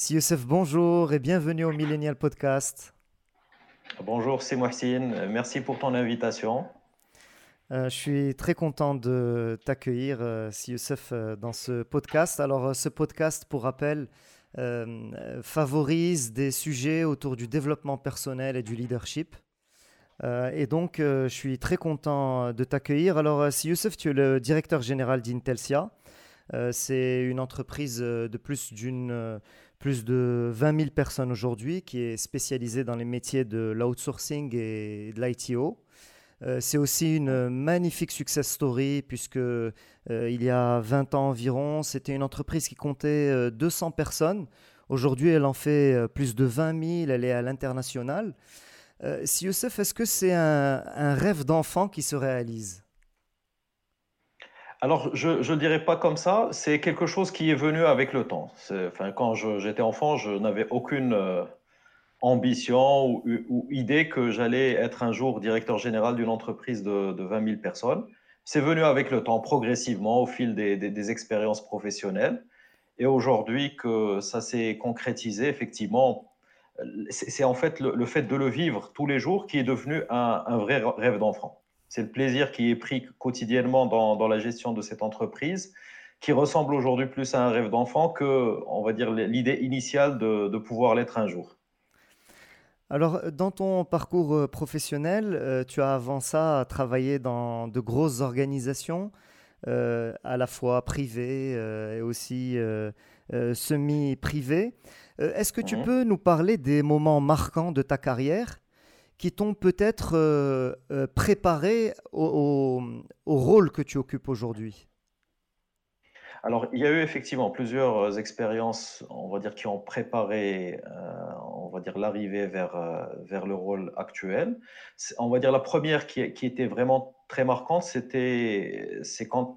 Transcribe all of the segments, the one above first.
Si Youssef, bonjour et bienvenue au Millennial Podcast. Bonjour, c'est Mohsin. Merci pour ton invitation. Euh, je suis très content de t'accueillir, euh, Si Youssef, euh, dans ce podcast. Alors, ce podcast, pour rappel, favorise des sujets autour du développement personnel et du leadership. et donc, je suis très content de t'accueillir. Alors, Si Youssef, tu es le directeur général d'Intelsia. c'est une entreprise de plus d'une plus de 20 000 personnes aujourd'hui, qui est spécialisée dans les métiers de l'outsourcing et de l'ITO. Euh, c'est aussi une magnifique success story puisque euh, il y a 20 ans environ, c'était une entreprise qui comptait 200 euh, personnes. Aujourd'hui, elle en fait plus de 20 000, elle est à l'international. si Youssef, est-ce que c'est un rêve d'enfant qui se réalise? Alors, je ne dirais pas comme ça, c'est quelque chose qui est venu avec le temps. Enfin, quand j'étais enfant, je n'avais aucune euh, ambition ou, idée que j'allais être un jour directeur général d'une entreprise de, de, 20 000 personnes. C'est venu avec le temps, progressivement, au fil des, expériences professionnelles. Et aujourd'hui que ça s'est concrétisé, effectivement, c'est en fait le, fait de le vivre tous les jours qui est devenu un vrai rêve d'enfant. C'est le plaisir qui est pris quotidiennement dans, la gestion de cette entreprise, qui ressemble aujourd'hui plus à un rêve d'enfant que, on va dire, l'idée initiale de, pouvoir l'être un jour. Alors, dans ton parcours euh, professionnel, euh, tu as avant ça travaillé dans de grosses organisations, euh, à la fois privées et aussi semi-privées. Est-ce que tu mhm. peux nous parler des moments marquants de ta carrière qui t'ont peut-être euh, euh, préparé au, rôle que tu occupes aujourd'hui? Alors, il y a eu effectivement plusieurs euh, expériences, on va dire, qui ont préparé, on va dire, l'arrivée vers, vers le rôle actuel. On va dire la première qui, était vraiment très marquante, c'était c'est quand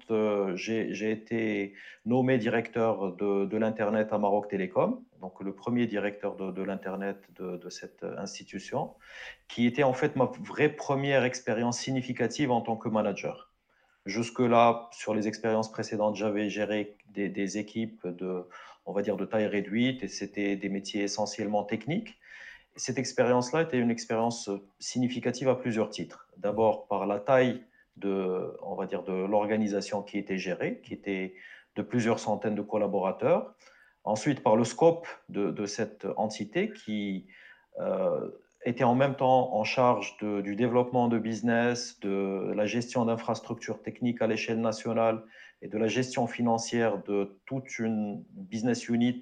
j'ai été nommé directeur de l'Internet à Maroc Télécom donc le premier directeur de, l'Internet de, cette institution, qui était en fait ma vraie première expérience significative en tant que manager. Jusque-là, sur les expériences précédentes, j'avais géré des, équipes de, on va dire, de taille réduite et c'était des métiers essentiellement techniques. Cette expérience-là était une expérience significative à plusieurs titres. D'abord par la taille de, on va dire, de l'organisation qui était gérée, qui était de plusieurs centaines de collaborateurs, Ensuite, par le scope de, cette entité qui euh, était en même temps en charge du développement de business, de la gestion d'infrastructures techniques à l'échelle nationale et de la gestion financière de toute une business unit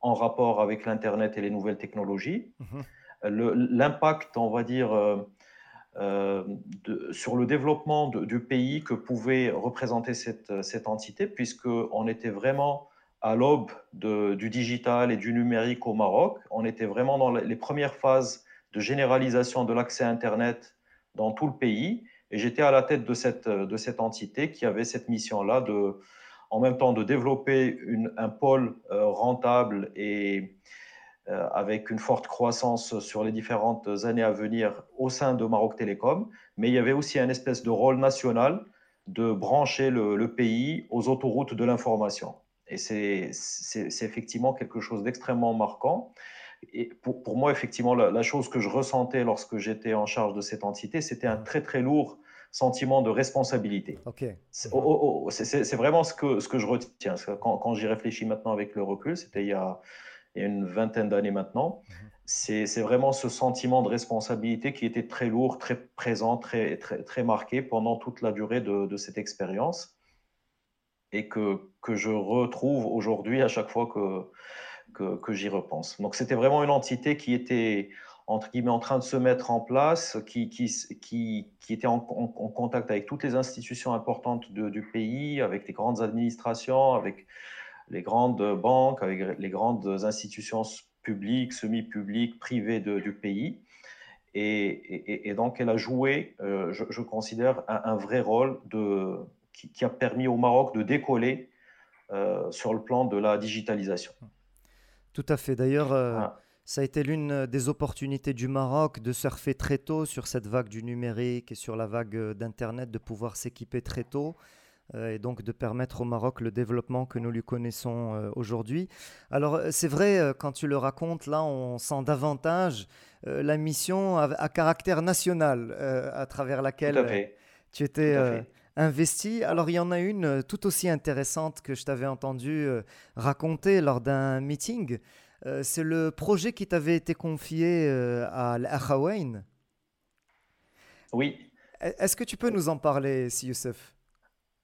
en rapport avec l'Internet et les nouvelles technologies. Mhm. L'impact, on va dire, euh, euh, sur le développement du pays que pouvait représenter cette, cette entité, puisqu'on était vraiment à l'aube du digital et du numérique au Maroc. On était vraiment dans les premières phases de généralisation de l'accès à Internet dans tout le pays. Et j'étais à la tête de cette, entité qui avait cette mission-là de, en même temps, de développer un pôle euh, rentable et euh, avec une forte croissance sur les différentes années à venir au sein de Maroc Télécom. Mais il y avait aussi un espèce de rôle national de brancher le pays aux autoroutes de l'information. Et c'est effectivement quelque chose d'extrêmement marquant. Et pour, pour, moi, effectivement, la, chose que je ressentais lorsque j'étais en charge de cette entité, c'était un très très lourd sentiment de responsabilité. C'est vraiment ce que, ce que je retiens. Quand, quand j'y réfléchis maintenant avec le recul, c'était il, y a une vingtaine d'années maintenant, mhm. c'est vraiment ce sentiment de responsabilité qui était très lourd, très présent, très, très, très marqué pendant toute la durée de, de cette expérience et que, que je retrouve aujourd'hui à chaque fois que, que, j'y repense. Donc c'était vraiment une entité qui était entre guillemets en train de se mettre en place, qui, qui, qui, qui était en, contact avec toutes les institutions importantes du pays, avec les grandes administrations, avec les grandes banques, avec les grandes institutions publiques, semi-publiques, privées du pays. Et, et, donc elle a joué, euh, je, considère, un vrai rôle de, qui, a permis au Maroc de décoller euh, sur le plan de la digitalisation. Tout à fait. D'ailleurs, euh, ça a été l'une des opportunités du Maroc de surfer très tôt sur cette vague du numérique et sur la vague d'Internet, de pouvoir s'équiper très tôt. et donc de permettre au Maroc le développement que nous lui connaissons aujourd'hui. Alors c'est vrai, quand tu le racontes, là on sent davantage la mission à, caractère national à travers laquelle tu étais investi. Alors il y en a une tout aussi intéressante que je t'avais entendu raconter lors d'un meeting. c'est le projet qui t'avait été confié à l'Akhawain. Oui. E-, est-ce que tu peux nous en parler, Si Youssef?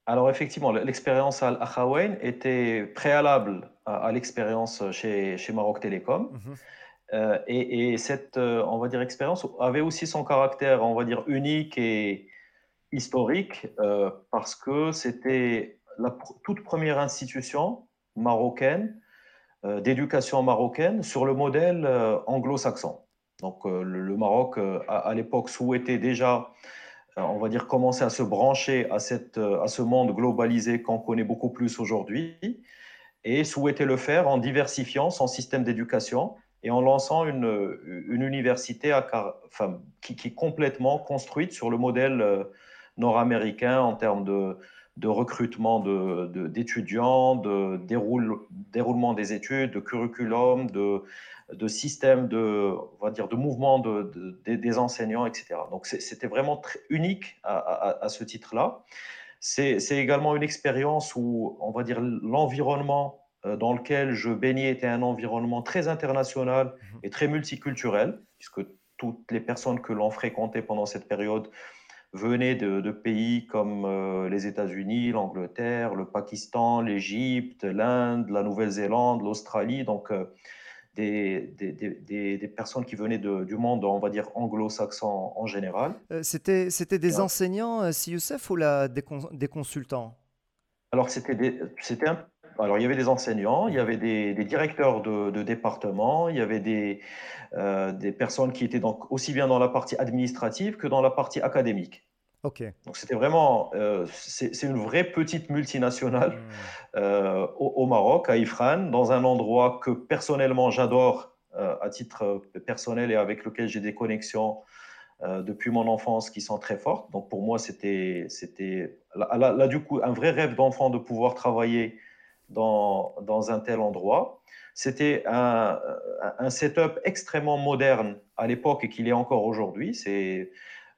Alors effectivement, l'expérience à Al-Akhawain était préalable à, l'expérience chez, chez Maroc Télécom. Mhm. Euh, et, cette, euh, on va dire, expérience avait aussi son caractère, on va dire, unique et historique euh, parce que c'était la toute première institution marocaine d'éducation marocaine sur le modèle anglo-saxon. Donc le, Maroc, à, l'époque, souhaitait déjà euh, on va dire, commencer à se brancher à, cette, euh, à ce monde globalisé qu'on connaît beaucoup plus aujourd'hui et souhaiter le faire en diversifiant son système d'éducation et en lançant une, une université qui, qui, est complètement construite sur le modèle euh, nord-américain en termes de, de recrutement d'étudiants, de, de, déroulement des études, de curriculum, de, de système de, on va dire, de mouvement de, des enseignants, etc. Donc c'était vraiment très unique à, ce titre-là. C'est également une expérience où, on va dire, l'environnement euh, dans lequel je baignais était un environnement très international mhm. et très multiculturel, puisque toutes les personnes que l'on fréquentait pendant cette période venaient de, pays comme euh, les États-Unis, l'Angleterre, le Pakistan, l'Égypte, l'Inde, la Nouvelle-Zélande, l'Australie. Donc, euh, des, des, personnes qui venaient du monde, on va dire, anglo-saxon en général. Euh, c'était, des enseignants, si Youssef, ou la, des, des consultants? Alors, c'était, c'était alors, il y avait des enseignants, il y avait des, directeurs de, de, département, il y avait des, euh, des personnes qui étaient donc aussi bien dans la partie administrative que dans la partie académique. Ok. Donc c'était vraiment, euh, c'est une vraie petite multinationale hmm. euh, au, Maroc, à Ifran, dans un endroit que personnellement j'adore à titre personnel et avec lequel j'ai des connexions depuis mon enfance qui sont très fortes. Donc pour moi c'était, c'était là, là, du coup un vrai rêve d'enfant de pouvoir travailler dans, un tel endroit. C'était un, un setup extrêmement moderne à l'époque et qu'il est encore aujourd'hui. C'est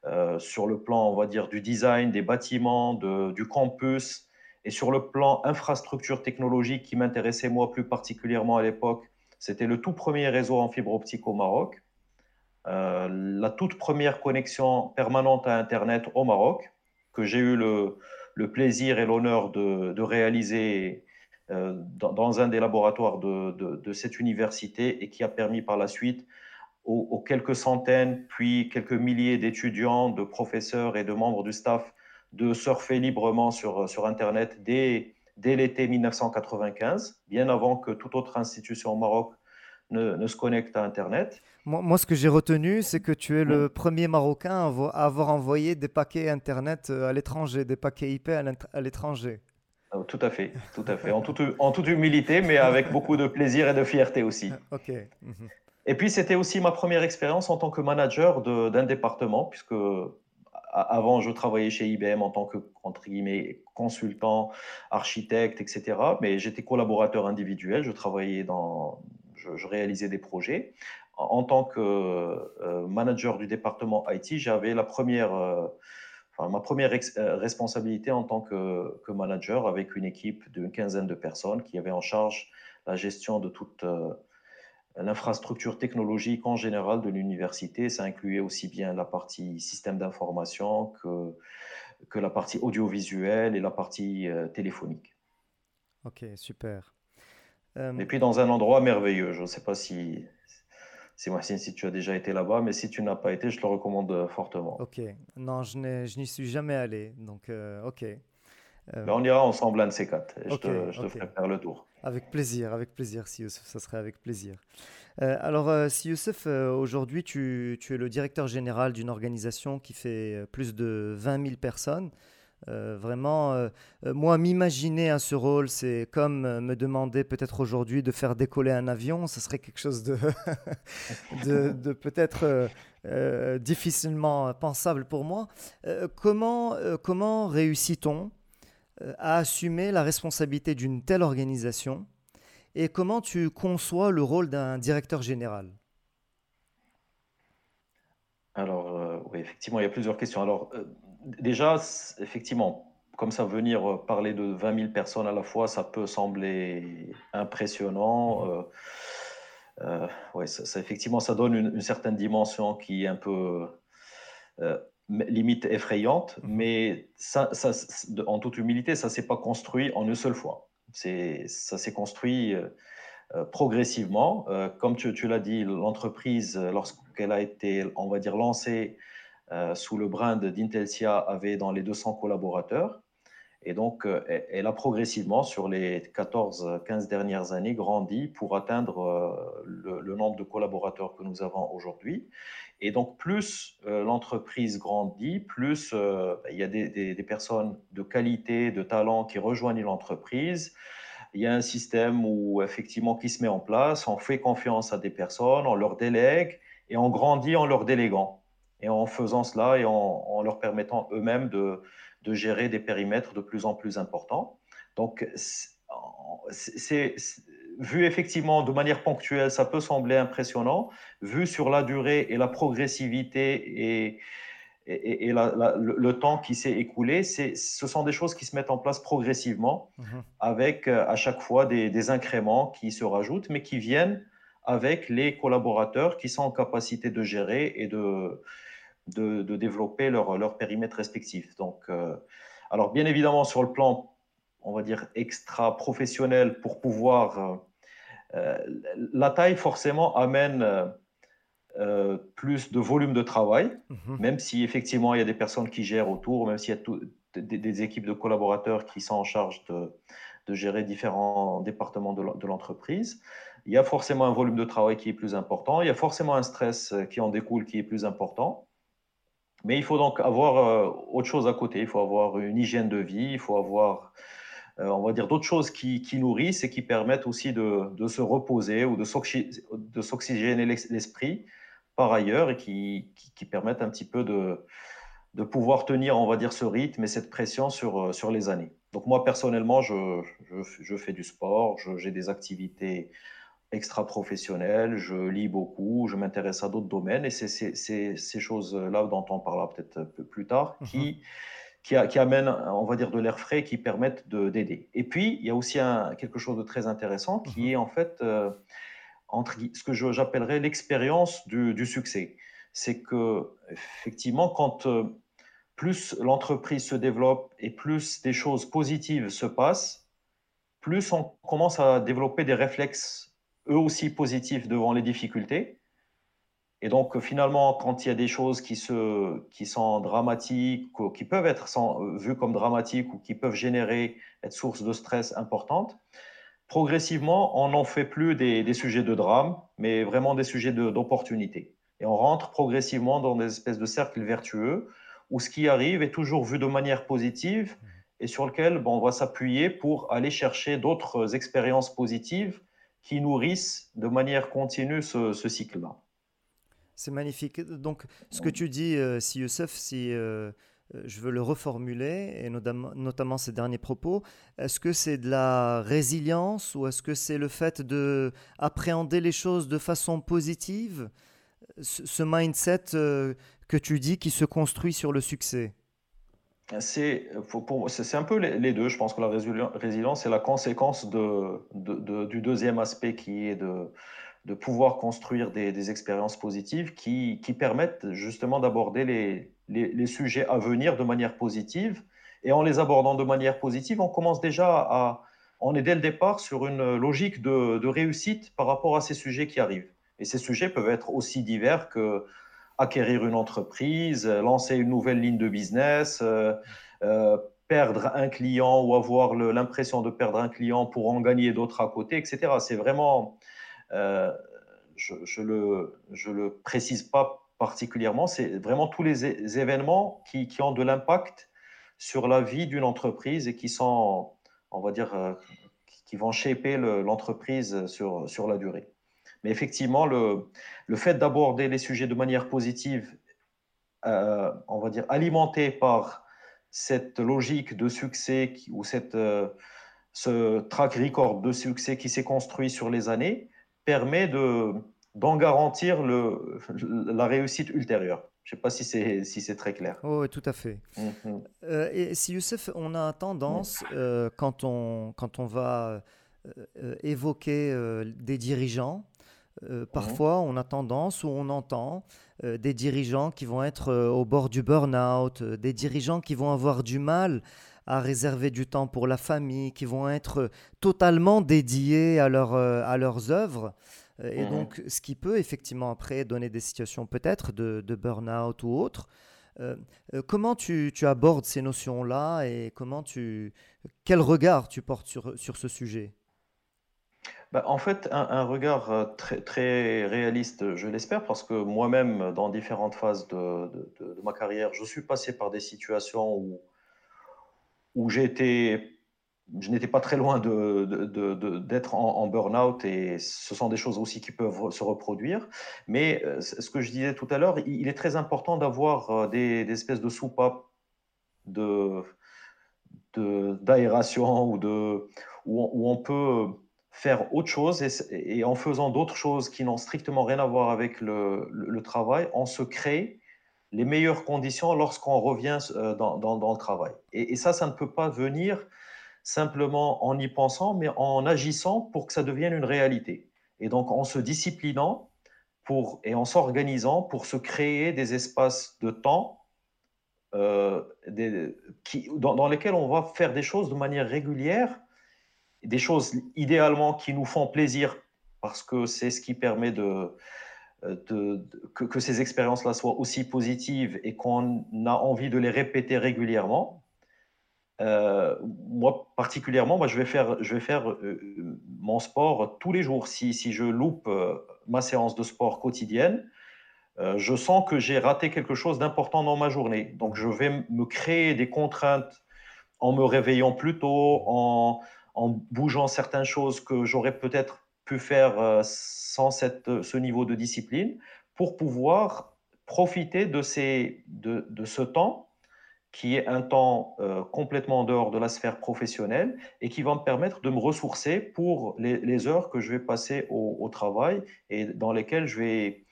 euh, sur le plan, on va dire, du design des bâtiments, du campus, et sur le plan infrastructure technologique qui m'intéressait moi plus particulièrement à l'époque, c'était le tout premier réseau en fibre optique au Maroc, euh, la toute première connexion permanente à Internet au Maroc, que j'ai eu le, plaisir et l'honneur de, réaliser euh, dans, un des laboratoires de, de, cette université et qui a permis par la suite aux, quelques centaines, puis quelques milliers d'étudiants, de professeurs et de membres du staff de surfer librement sur, sur Internet dès, dès l'été 1995, bien avant que toute autre institution au Maroc ne, ne se connecte à Internet. Moi, moi ce que j'ai retenu, c'est que tu es le premier Marocain à avoir envoyé des paquets Internet euh, à l'étranger, des paquets IP à l'étranger. Oh, tout à fait, tout à fait. En toute, en toute humilité, mais avec beaucoup de plaisir et de fierté aussi. Ok. Et puis, c'était aussi ma première expérience en tant que manager d'un département, puisque avant, je travaillais chez IBM en tant que entre guillemets, consultant, architecte, etc. Mais j'étais collaborateur individuel, je travaillais dans, je, réalisais des projets. En, tant que euh, manager du département IT, j'avais la première, euh, ma première euh, responsabilité en tant que, que, manager avec une équipe d'une quinzaine de personnes qui avait en charge la gestion de toute l'infrastructure technologique en général de l'université. Ça incluait aussi bien la partie système d'information que, que la partie audiovisuelle et la partie euh, téléphonique. Ok, super. Euh, et puis dans un endroit merveilleux. Je ne sais pas si, si, si tu as déjà été là-bas, mais si tu n'as pas été, je te le recommande fortement. Ok, non, je n'y suis jamais allé. Donc, euh, ok. Ben, on ira ensemble un de ces quatre. je, te, je te, ferai faire le tour. Avec plaisir, avec plaisir, si Youssef, ça serait avec plaisir. Euh, alors, euh, si Youssef, euh, aujourd'hui, tu, tu, es le directeur général d'une organisation qui fait plus de 20 000 personnes. Vraiment, moi, m'imaginer à ce rôle, c'est comme me demander peut-être aujourd'hui de faire décoller un avion. Ce serait quelque chose de, de, de peut-être difficilement pensable pour moi. comment comment réussit-on à assumer la responsabilité d'une telle organisation et comment tu conçois le rôle d'un directeur général? Alors, oui, effectivement, il y a plusieurs questions. Alors, déjà, effectivement, comme ça, venir parler de 20 000 personnes à la fois, ça peut sembler impressionnant. Mmh. Euh, ouais, ça, effectivement, ça donne une, certaine dimension qui est un peu euh, limite effrayante, mhm. mais ça, ça, en toute humilité, ça ne s'est pas construit en une seule fois. Ça s'est construit euh, progressivement. comme tu, tu l'as dit, l'entreprise, lorsqu'elle a été, on va dire, lancée sous le brand d'Intelsia, avait dans les 200 collaborateurs. Et donc, euh, elle a progressivement, sur les 14-15 dernières années, grandi pour atteindre euh, le, nombre de collaborateurs que nous avons aujourd'hui. Et donc, plus euh, l'entreprise grandit, plus il y a des, personnes de qualité, de talent qui rejoignent l'entreprise. Il y a un système où, effectivement, qui se met en place. On fait confiance à des personnes, on leur délègue et on grandit en leur déléguant. Et en faisant cela et en leur permettant eux-mêmes de, de gérer des périmètres de plus en plus importants. Donc, c'est vu effectivement de manière ponctuelle, ça peut sembler impressionnant. Vu sur la durée et la progressivité et, et, le, temps qui s'est écoulé, ce sont des choses qui se mettent en place progressivement, mhm. avec euh, à chaque fois des, incréments qui se rajoutent, mais qui viennent avec les collaborateurs qui sont en capacité de gérer et de, de, développer leur, leur, périmètre respectif. Donc, euh, alors bien évidemment, sur le plan, on va dire, extra-professionnel, pour pouvoir... Euh, euh, la taille, forcément, amène plus de volume de travail, mhm. même si effectivement, il y a des personnes qui gèrent autour, même s'il y a des, équipes de collaborateurs qui sont en charge de, de gérer différents départements de l'entreprise. Il y a forcément un volume de travail qui est plus important, il y a forcément un stress qui en découle qui est plus important. Mais il faut donc avoir euh, autre chose à côté. Il faut avoir une hygiène de vie, il faut avoir, euh, on va dire, d'autres choses qui, qui, nourrissent et qui permettent aussi de, de se reposer ou de s'oxygéner l'esprit par ailleurs et qui, qui, permettent un petit peu de, de pouvoir tenir, on va dire, ce rythme et cette pression sur, euh, sur les années. Donc moi, personnellement, je, je, je fais du sport, j'ai des activités extra-professionnel, je lis beaucoup, je m'intéresse à d'autres domaines et c'est ces choses-là dont on parlera peut-être un peu plus tard mhm. qui, qui, qui, amènent, on va dire, de l'air frais qui permettent d'aider. Et puis, il y a aussi un, quelque chose de très intéressant qui mhm. est en fait euh, entre, ce que j'appellerais l'expérience du, du, succès. C'est que, effectivement, quand euh, plus l'entreprise se développe et plus des choses positives se passent, plus on commence à développer des réflexes eux aussi positifs devant les difficultés. Et donc, finalement, quand il y a des choses qui, se, qui sont dramatiques, qui peuvent être vues comme dramatiques ou qui peuvent générer, être source de stress importante, progressivement, on n'en fait plus des, des, sujets de drame, mais vraiment des sujets d'opportunité. Et on rentre progressivement dans des espèces de cercles vertueux où ce qui arrive est toujours vu de manière positive et sur lequel bon, on va s'appuyer pour aller chercher d'autres expériences positives qui nourrissent de manière continue ce, cycle-là. C'est magnifique. Donc, ce que tu dis, euh, si Youssef, si euh, euh, je veux le reformuler, et notamment, ces derniers propos, est-ce que c'est de la résilience ou est-ce que c'est le fait de appréhender les choses de façon positive, ce mindset que tu dis qui se construit sur le succès? C'est un peu les, deux. Je pense que la résilience, c'est la conséquence du deuxième aspect qui est de, pouvoir construire des, expériences positives qui, permettent justement d'aborder les, les, sujets à venir de manière positive. Et en les abordant de manière positive, on commence déjà à... On est dès le départ sur une logique de réussite par rapport à ces sujets qui arrivent. Et ces sujets peuvent être aussi divers que acquérir une entreprise, euh, lancer une nouvelle ligne de business, euh, euh, perdre un client ou avoir l'impression de perdre un client pour en gagner d'autres à côté, etc. C'est vraiment, je ne le, précise pas particulièrement, c'est vraiment tous les événements qui, qui ont de l'impact sur la vie d'une entreprise et qui sont, on va dire, qui vont shaper l'entreprise sur, sur la durée. Mais effectivement, le, le fait d'aborder les sujets de manière positive, euh, on va dire alimenté par cette logique de succès ou cette, ce track record de succès qui s'est construit sur les années permet de, d'en garantir le, la réussite ultérieure. Je ne sais pas si c'est si c'est très clair. Oh, oui, tout à fait. Mhm. Euh, et si Youssef, on a tendance, euh, quand, on, quand on va euh, évoquer des dirigeants, parfois on a tendance ou on entend des dirigeants qui vont être au bord du burn-out, des dirigeants qui vont avoir du mal à réserver du temps pour la famille, qui vont être totalement dédiés à, leur, à leurs œuvres. Euh, et mmh donc, ce qui peut effectivement après donner des situations peut-être de, burn-out ou autre. Euh, euh, comment tu, abordes ces notions-là et comment tu, quel regard tu portes sur, sur ce sujet? Bah, en fait, un, regard très, très réaliste, je l'espère, parce que moi-même, dans différentes phases de, de, ma carrière, je suis passé par des situations où, où j'ai été je n'étais pas très loin d'être en, burn-out et ce sont des choses aussi qui peuvent se reproduire. Mais euh, ce que je disais tout à l'heure, il est très important d'avoir euh, des, espèces de soupapes d'aération ou de, où, on peut faire autre chose et, en faisant d'autres choses qui n'ont strictement rien à voir avec le, travail, on se crée les meilleures conditions lorsqu'on revient euh, dans, le travail. Et, et, ça, ça ne peut pas venir simplement en y pensant, mais en agissant pour que ça devienne une réalité. Et donc en se disciplinant pour, et en s'organisant pour se créer des espaces de temps euh, qui, dans, lesquels on va faire des choses de manière régulière, des choses idéalement qui nous font plaisir parce que c'est ce qui permet de, que, ces expériences-là soient aussi positives et qu'on a envie de les répéter régulièrement. Euh, moi, particulièrement, moi, je vais faire, je vais faire euh, mon sport tous les jours. Si, si je loupe euh, ma séance de sport quotidienne, je sens que j'ai raté quelque chose d'important dans ma journée. Donc, je vais me créer des contraintes en me réveillant plus tôt, en, en bougeant certaines choses que j'aurais peut-être pu faire sans cette, ce niveau de discipline, pour pouvoir profiter de, ces, de, de ce temps qui est un temps euh, complètement en dehors de la sphère professionnelle et qui va me permettre de me ressourcer pour les, heures que je vais passer au, travail et dans lesquelles je vais,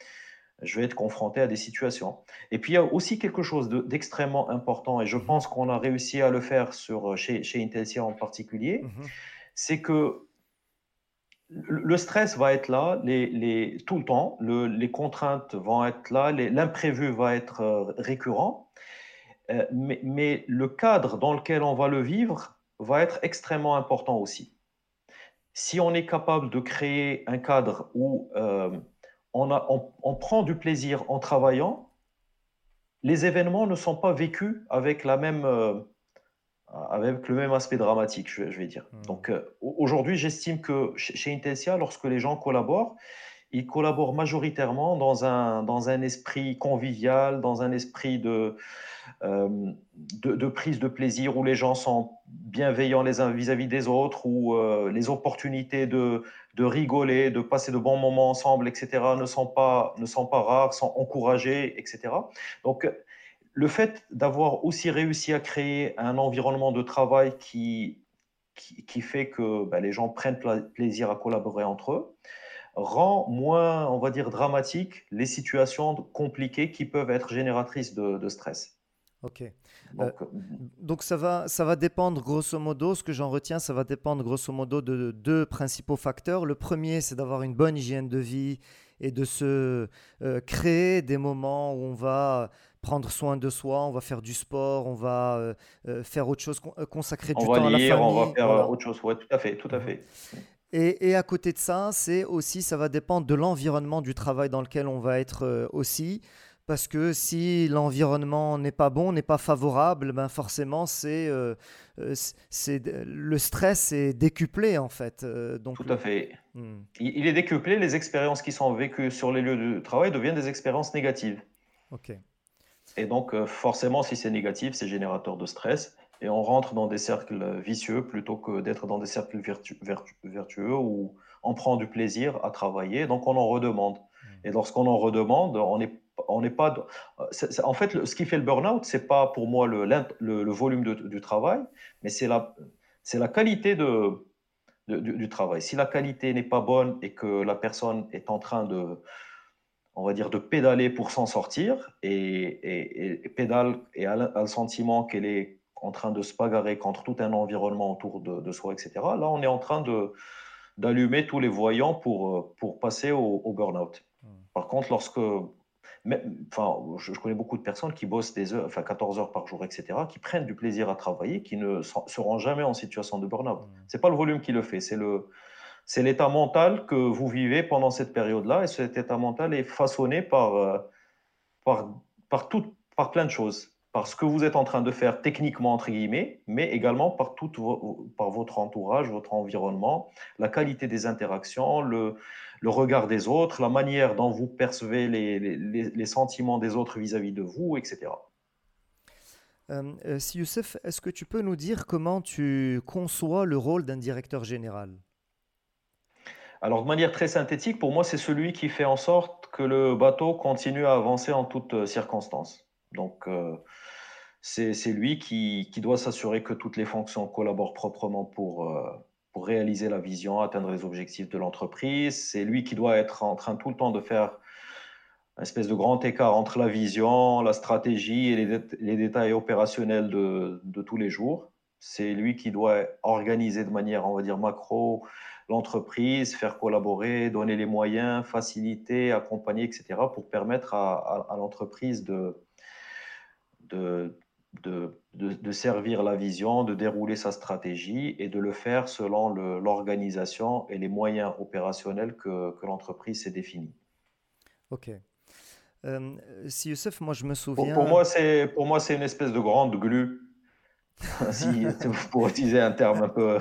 je vais être confronté à des situations. Et puis il y a aussi quelque chose d'extrêmement important, et je pense qu'on a réussi à le faire sur, chez, chez Intelsia en particulier, mmh c'est que le stress va être là les, les, tout le temps, le, les contraintes vont être là, l'imprévu va être euh, récurrent. Euh, mais, le cadre dans lequel on va le vivre va être extrêmement important aussi. Si on est capable de créer un cadre où euh, on, prend du plaisir en travaillant, les événements ne sont pas vécus avec, la même, euh, avec le même aspect dramatique, je, vais dire. Hmm. Donc aujourd'hui, j'estime que chez Intelsia, lorsque les gens collaborent, ils collaborent majoritairement dans un, dans un esprit convivial, dans un esprit de, euh, de, prise de plaisir où les gens sont bienveillants les uns vis-à-vis des autres, où euh, les opportunités de, de, rigoler, de passer de bons moments ensemble, etc., ne sont pas, ne sont pas rares, sont encouragées, etc. Donc, le fait d'avoir aussi réussi à créer un environnement de travail qui, qui, fait que ben, les gens prennent plaisir à collaborer entre eux, rend moins, on va dire, dramatique les situations compliquées qui peuvent être génératrices de stress. Ok. Euh, donc, ça, va, ça va dépendre grosso modo, ce que j'en retiens, ça va dépendre grosso modo de deux principaux facteurs. Le premier, c'est d'avoir une bonne hygiène de vie et de se euh, créer des moments où on va prendre soin de soi, on va faire du sport, on va euh, faire autre chose, consacrer du temps à la famille. On va faire autre chose, ouais, tout à fait, tout à mhm. fait. Et, et, à côté de ça, c'est aussi, ça va dépendre de l'environnement du travail dans lequel on va être aussi parce que si l'environnement n'est pas bon, n'est pas favorable, ben forcément c'est euh, euh, le stress est décuplé en fait. Euh, donc, Tout à fait. Hmm. Il, est décuplé. Les expériences qui sont vécues sur les lieux de travail deviennent des expériences négatives. Ok. Et donc forcément, si c'est négatif, c'est générateur de stress et on rentre dans des cercles vicieux plutôt que d'être dans des cercles vertueux où on prend du plaisir à travailler. Donc on en redemande. Hmm. Et lorsqu'on en redemande, on est on n'est pas. en fait, ce qui fait le burn-out, c'est pas pour moi le, le, volume du travail, mais c'est la, c'est la qualité de, du, travail. Si la qualité n'est pas bonne et que la personne est en train de, on va dire, de pédaler pour s'en sortir et, et, pédale et a, le sentiment qu'elle est en train de se bagarrer contre tout un environnement autour de, soi, etc. Là, on est en train de d'allumer tous les voyants pour, pour passer au, au burn-out. Hmm. Par contre, lorsque enfin, je, connais beaucoup de personnes qui bossent des heures, enfin 14 heures par jour, etc., qui prennent du plaisir à travailler, qui ne seront jamais en situation de burn-out. Mmh. C'est pas le volume qui le fait, c'est le, c'est l'état mental que vous vivez pendant cette période-là, et cet état mental est façonné par, euh, par, par, tout, par plein de choses, par ce que vous êtes en train de faire techniquement entre guillemets, mais également par tout par votre entourage, votre environnement, la qualité des interactions, le le regard des autres, la manière dont vous percevez les, sentiments des autres vis-à-vis de vous, etc. Euh, euh, si Youssef, est-ce que tu peux nous dire comment tu conçois le rôle d'un directeur général? Alors, de manière très synthétique, pour moi, c'est celui qui fait en sorte que le bateau continue à avancer en toutes euh, circonstances. Donc, c'est lui qui, doit s'assurer que toutes les fonctions collaborent proprement pour, pour réaliser la vision, atteindre les objectifs de l'entreprise. C'est lui qui doit être en train tout le temps de faire une espèce de grand écart entre la vision, la stratégie et les, détails opérationnels de, tous les jours. C'est lui qui doit organiser de manière, on va dire, macro l'entreprise, faire collaborer, donner les moyens, faciliter, accompagner, etc., pour permettre à, l'entreprise de, de, de, servir la vision, de dérouler sa stratégie et de le faire selon l'organisation et les moyens opérationnels que, que l'entreprise s'est définie. Ok. Euh, si Youssef, moi je me souviens. Pour, moi, c'est pour moi c'est une espèce de grande glu. si, pour utiliser un terme un peu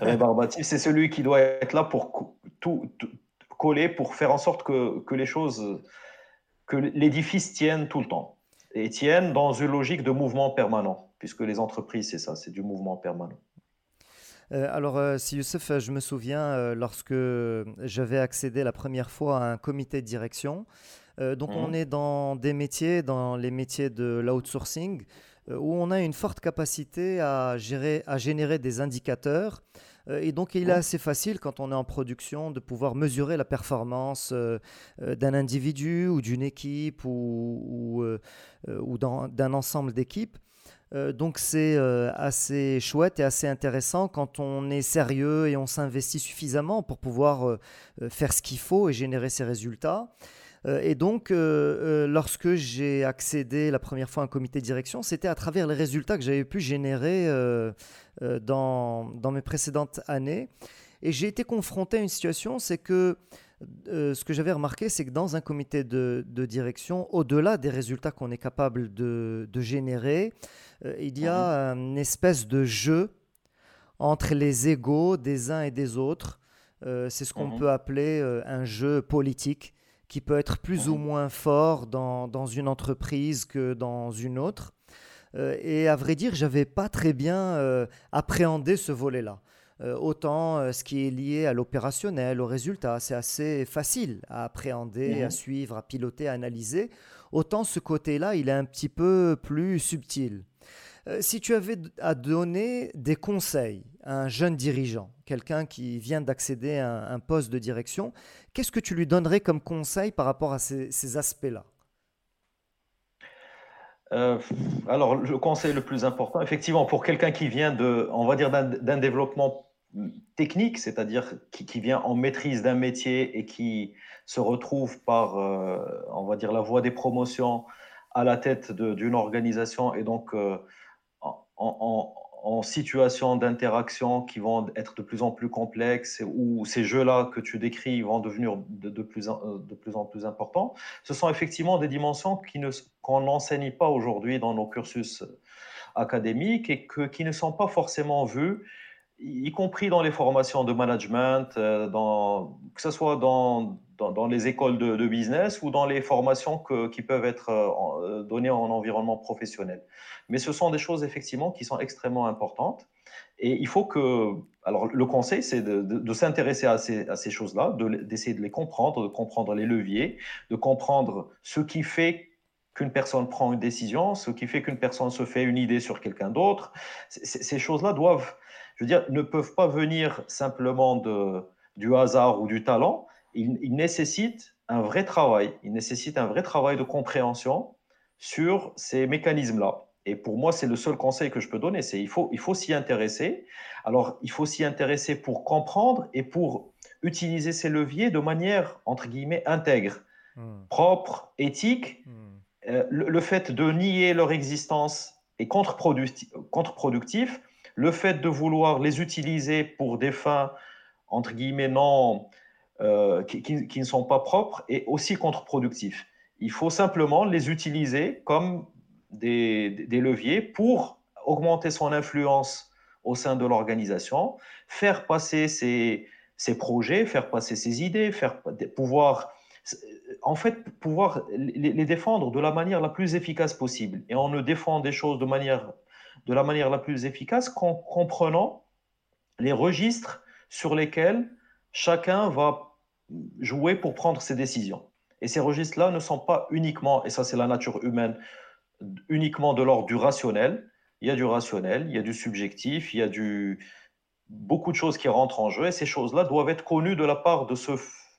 rébarbatif, c'est celui qui doit être là pour tout, coller, pour faire en sorte que, que les choses, que l'édifice tienne tout le temps et tiennent dans une logique de mouvement permanent, puisque les entreprises, c'est ça, c'est du mouvement permanent. Euh, alors, euh, si Youssef, je me souviens euh, lorsque j'avais accédé la première fois à un comité de direction. donc, on mhm. est dans des métiers, dans les métiers de l'outsourcing, où on a une forte capacité à, gérer, à générer des indicateurs euh, et donc, il est assez facile quand on est en production de pouvoir mesurer la performance euh, euh, d'un individu ou d'une équipe ou, ou, d'un ensemble d'équipes. donc c'est assez chouette et assez intéressant quand on est sérieux et on s'investit suffisamment pour pouvoir faire ce qu'il faut et générer ces résultats. et donc, lorsque j'ai accédé la première fois à un comité de direction, c'était à travers les résultats que j'avais pu générer euh, dans, dans, mes précédentes années. Et j'ai été confronté à une situation, c'est que euh, ce que j'avais remarqué, c'est que dans un comité de, de direction, au-delà des résultats qu'on est capable de, de générer, euh, il y a mhm. une espèce de jeu entre les égaux des uns et des autres. c'est ce qu'on mhm. peut appeler un jeu politique qui peut être plus ou mhm. moins fort dans, dans, une entreprise que dans une autre. Euh, et à vrai dire, j'avais pas très bien euh, appréhendé ce volet-là. Euh, autant ce qui est lié à l'opérationnel, au résultat, c'est assez facile à appréhender, à mhm. suivre, à piloter, à analyser. Autant ce côté-là, il est un petit peu plus subtil. si tu avais à donner des conseils à un jeune dirigeant, quelqu'un qui vient d'accéder à un, poste de direction, qu'est-ce que tu lui donnerais comme conseil par rapport à ces aspects-là? Euh, alors, le conseil le plus important, effectivement, pour quelqu'un qui vient de, on va dire, d'un développement technique, c'est-à-dire qui, vient en maîtrise d'un métier et qui se retrouve par, euh, on va dire, la voie des promotions à la tête d'une organisation et donc euh, en, en situations d'interaction qui vont être de plus en plus complexes, où ces jeux-là que tu décris vont devenir de, plus, en, de plus en importants, ce sont effectivement des dimensions qu'on n'enseigne pas aujourd'hui dans nos cursus académiques et que, qui ne sont pas forcément vues y compris dans les formations de management, euh, que ce soit dans, dans, les écoles de, business ou dans les formations qui peuvent être euh, données en environnement professionnel. Mais ce sont des choses effectivement qui sont extrêmement importantes. Et il faut que, alors le conseil, c'est de, s'intéresser à ces choses-là, d'essayer de, les comprendre, de comprendre les leviers, de comprendre ce qui fait qu'une personne prend une décision, ce qui fait qu'une personne se fait une idée sur quelqu'un d'autre. Ces choses-là doivent, je veux dire, ne peuvent pas venir simplement de, du hasard ou du talent. Ils, ils nécessitent un vrai travail. Ils nécessitent un vrai travail de compréhension sur ces mécanismes-là. Et pour moi, c'est le seul conseil que je peux donner, c'est il faut, il faut s'y intéresser. Alors, il faut s'y intéresser pour comprendre et pour utiliser ces leviers de manière, entre guillemets, intègre, hmm. propre, éthique. Hmm. Euh, le, fait de nier leur existence est contre-productif. Contre le fait de vouloir les utiliser pour des fins, entre guillemets, non, euh, qui, ne sont pas propres est aussi contre-productif. Il faut simplement les utiliser comme des, leviers pour augmenter son influence au sein de l'organisation, faire passer ses, projets, faire passer ses idées, faire pouvoir en fait pouvoir les, défendre de la manière la plus efficace possible. Et on ne défend des choses de manière de la manière la plus efficace qu'en comprenant les registres sur lesquels chacun va jouer pour prendre ses décisions. Et ces registres-là ne sont pas uniquement, et ça c'est la nature humaine, uniquement de l'ordre du rationnel. Il y a du rationnel, il y a du subjectif, il y a du... beaucoup de choses qui rentrent en jeu et ces choses-là doivent être connues de la part de ce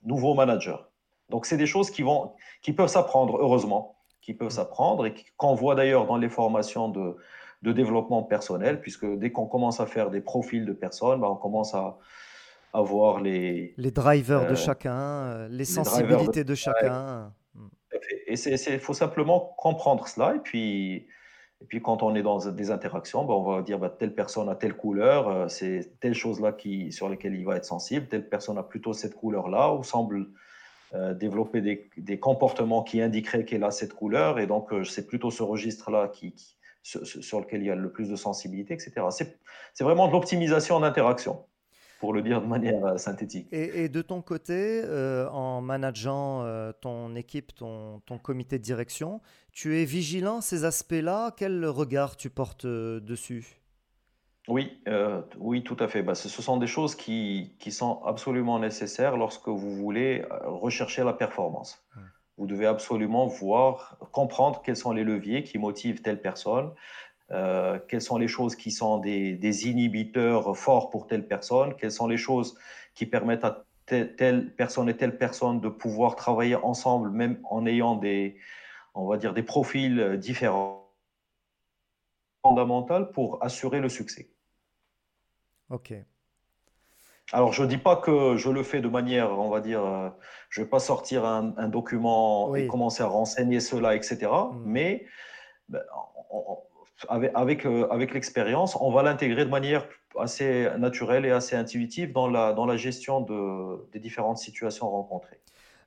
nouveau manager. Donc, c'est des choses qui, vont, qui peuvent s'apprendre, heureusement, qui peuvent s'apprendre et qu'on voit d'ailleurs dans les formations de, de développement personnel, puisque dès qu'on commence à faire des profils de personnes, ben, on commence à, à voir les... Les drivers de euh, chacun, euh, les, sensibilités de, chacun. Et il faut simplement comprendre cela. Et puis, et puis quand on est dans des interactions, ben, on va dire bah, telle personne a telle couleur, euh, c'est telle chose-là qui, sur laquelle il va être sensible, telle personne a plutôt cette couleur-là, ou semble euh, développer des, des, comportements qui indiqueraient qu'elle a cette couleur. Et donc, c'est plutôt ce registre-là qui, sur, sur, lequel il y a le plus de sensibilité, etc. C'est vraiment de l'optimisation d'interaction pour le dire de manière euh, synthétique. Et, de ton côté, euh, en manageant euh, ton équipe, ton, ton, comité de direction, tu es vigilant ces aspects-là? Quel regard tu portes dessus? Oui, oui, tout à fait. Bah, ce, sont des choses qui, qui, sont absolument nécessaires lorsque vous voulez rechercher la performance. Vous devez absolument voir, comprendre quels sont les leviers qui motivent telle personne, euh, quelles sont les choses qui sont des, inhibiteurs forts pour telle personne, quelles sont les choses qui permettent à telle, personne et telle personne de pouvoir travailler ensemble, même en ayant des, on va dire, des profils différents, fondamentaux pour assurer le succès. Ok. Alors, je ne dis pas que je le fais de manière, on va dire, euh, je ne vais pas sortir un, document et commencer à renseigner cela, etc. Hmm. Mais ben, avec, euh, avec, l'expérience, on va l'intégrer de manière assez naturelle et assez intuitive dans la, dans la gestion de, des différentes situations rencontrées.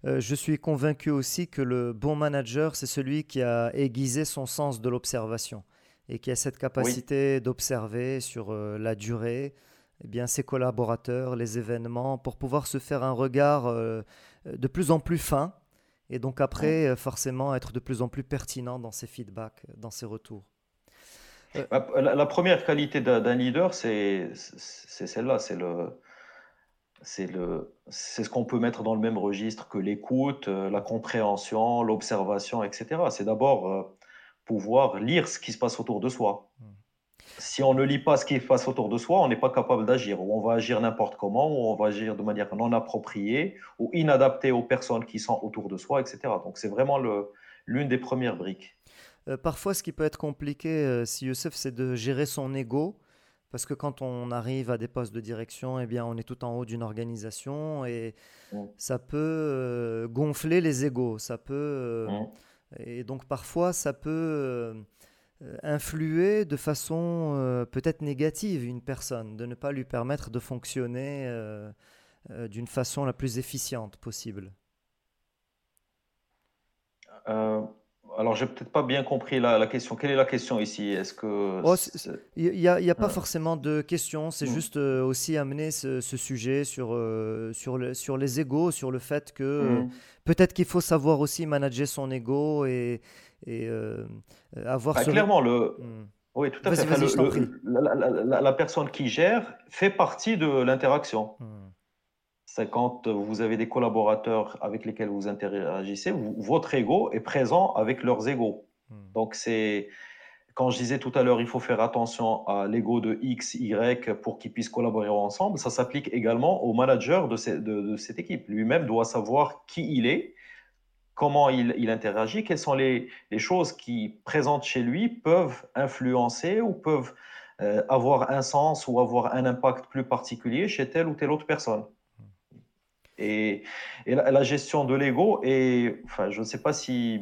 Euh, je suis convaincu aussi que le bon manager, c'est celui qui a aiguisé son sens de l'observation et qui a cette capacité d'observer sur la durée eh bien, ses collaborateurs, les événements, pour pouvoir se faire un regard de plus en plus fin et donc après, forcément, être de plus en plus pertinent dans ses feedbacks, dans ses retours. Euh, la, première qualité d'un leader, c'est celle-là, c'est le, c'est ce qu'on peut mettre dans le même registre que l'écoute, euh, la compréhension, l'observation, etc. C'est d'abord euh, pouvoir lire ce qui se passe autour de soi. Hmm. Si on ne lit pas ce qui se passe autour de soi, on n'est pas capable d'agir, ou on va agir n'importe comment, ou on va agir de manière non appropriée, ou inadaptée aux personnes qui sont autour de soi, etc. Donc c'est vraiment l'une des premières briques. Euh, parfois, ce qui peut être compliqué, euh, si Youssef, c'est de gérer son ego. Parce que quand on arrive à des postes de direction, eh bien, on est tout en haut d'une organisation et ça peut euh, gonfler les égos. Ça peut, Et donc, parfois, ça peut influer de façon peut-être négative une personne, de ne pas lui permettre de fonctionner d'une façon la plus efficiente possible. alors j'ai peut-être pas bien compris la, la question. Quelle est la question ici? Est-ce que Oh, Il n'y a, il y a pas forcément de questions, c'est juste euh, aussi amener ce, ce sujet sur, euh, sur, le- sur les égos, sur le fait que euh, hmm. peut-être qu'il faut savoir aussi manager son ego et, et euh, avoir Bah, ce... clairement, le, Hmm. oui, tout à fait. Le, la, la- la- la personne qui gère fait partie de l'interaction. Hmm. C'est quand vous avez des collaborateurs avec lesquels vous interagissez, vous- votre ego est présent avec leurs égos. Hmm. Donc, c'est quand je disais tout à l'heure, il faut faire attention à l'ego de X, Y pour qu'ils puissent collaborer ensemble. Ça s'applique également au manager de, ce- de- de cette équipe. Lui-même doit savoir qui il est, comment il, il interagit, quelles sont les, les choses qui, présentes chez lui, peuvent influencer ou peuvent euh, avoir un sens ou avoir un impact plus particulier chez telle ou telle autre personne. Et, et la, la gestion de l'ego, est, enfin, je ne sais pas si,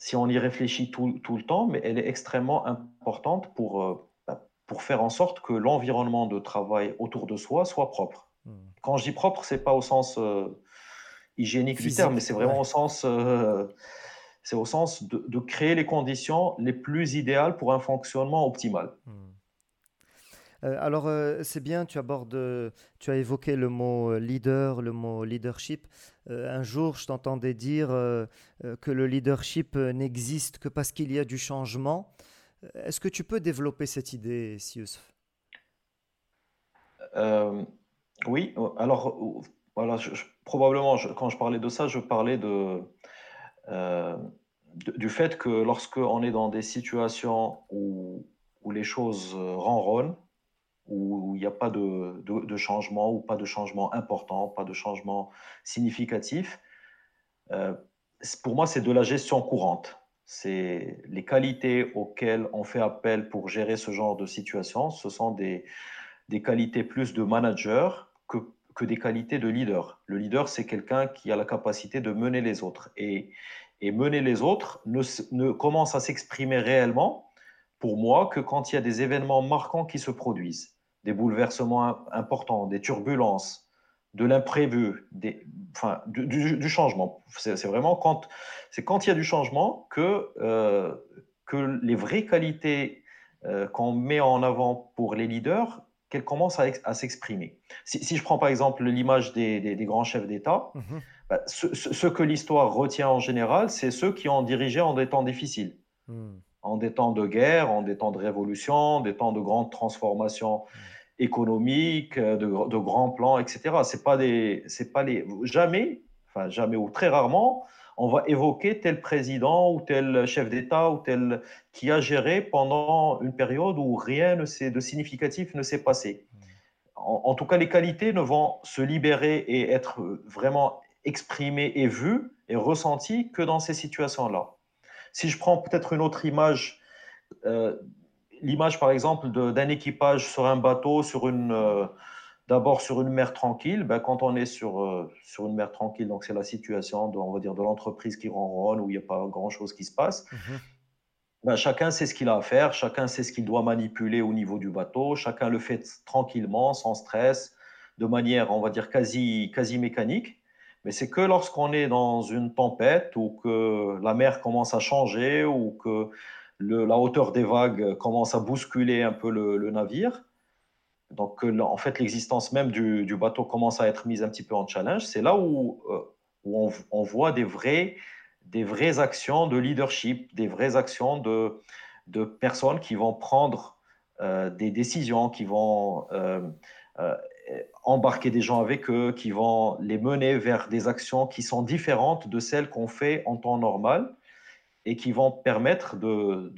si on y réfléchit tout, tout le temps, mais elle est extrêmement importante pour, euh, bah, pour faire en sorte que l'environnement de travail autour de soi soit propre. Hmm. Quand je dis propre, c'est pas au sens euh, hygiénique du terme, mais c'est ouais. vraiment au sens, euh, c'est au sens de, de créer les conditions les plus idéales pour un fonctionnement optimal. Hmm. Euh, alors, euh, c'est bien, tu abordes, tu as évoqué le mot leader, le mot leadership. Un jour, je t'entendais dire que le leadership n'existe que parce qu'il y a du changement. Est-ce que tu peux développer cette idée, Sius? Oui, alors voilà, probablement quand je parlais de ça, je parlais de, euh, du fait que lorsque on est dans des situations où, où les choses ronronnent, où il n'y a pas de, de- changement ou pas de changement important, pas de changement significatif, euh, pour moi, c'est de la gestion courante. C'est les qualités auxquelles on fait appel pour gérer ce genre de situation. Ce sont des, des qualités plus de manager que, que des qualités de leader. Le leader, c'est quelqu'un qui a la capacité de mener les autres. Et, mener les autres ne, commence à s'exprimer réellement, pour moi, que quand il y a des événements marquants qui se produisent, des bouleversements importants, des turbulences, de l'imprévu, du, changement. C'est vraiment quand, il y a du changement que, euh, les vraies qualités euh, qu'on met en avant pour les leaders, qu'elles commencent à, ex- à s'exprimer. Si, si je prends par exemple l'image des, des- des grands chefs d'État, Mhm. bah, ce, ce- ce que l'histoire retient en général, c'est ceux qui ont dirigé en des temps difficiles, Hmm. en des temps de guerre, en des temps de révolution, des temps de grandes transformations économiques, euh, de, de grands plans, etc. C'est pas des, c'est pas les, jamais, enfin jamais ou très rarement, on va évoquer tel président ou tel chef d'État ou tel qui a géré pendant une période où rien de significatif ne s'est passé. En, tout cas, les qualités ne vont se libérer et être vraiment exprimées et vues et ressenties que dans ces situations-là. Si je prends peut-être une autre image, euh, l'image par exemple d'un équipage sur un bateau, sur une, euh, d'abord sur une mer tranquille, ben, quand on est sur, euh, sur une mer tranquille, donc c'est la situation de, on va dire, de l'entreprise qui ronronne, où il n'y a pas grand-chose qui se passe, Mhm. ben, chacun sait ce qu'il a à faire, chacun sait ce qu'il doit manipuler au niveau du bateau, chacun le fait tranquillement, sans stress, de manière, on va dire, quasi, quasi mécanique. Mais c'est que lorsqu'on est dans une tempête ou que la mer commence à changer ou que le- la hauteur des vagues commence à bousculer un peu le, le navire, donc en fait l'existence même du, bateau commence à être mise un petit peu en challenge, c'est là où, euh, on, voit des vraies actions de leadership, des vraies actions de, personnes qui vont prendre euh, des décisions, qui vont euh, embarquer des gens avec eux, qui vont les mener vers des actions qui sont différentes de celles qu'on fait en temps normal et qui vont permettre de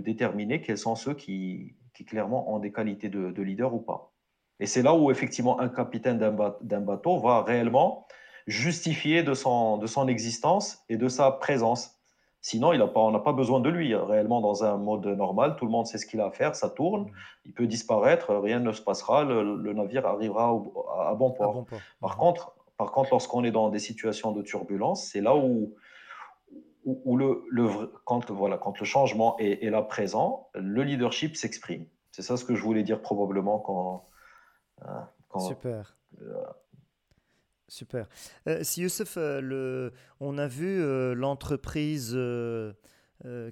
déterminer quels sont ceux qui, qui, clairement ont des qualités de, de leader ou pas. Et c'est là où effectivement un capitaine d'un bateau va réellement justifié de son, de son existence et de sa présence. Sinon, il a pas, on n'a pas besoin de lui. Réellement, dans un mode normal, tout le monde sait ce qu'il a à faire, ça tourne, il peut disparaître, rien ne se passera, le, le navire arrivera au, à, à, bon port. À bon port. Par, mmh. contre, par contre, lorsqu'on est dans des situations de turbulence, c'est là où, où, où le, le, quand, voilà, quand le changement est, est là présent, le leadership s'exprime. C'est ça ce que je voulais dire probablement quand. Euh, quand Super. Euh, Super. si Youssef, le, on a vu l'entreprise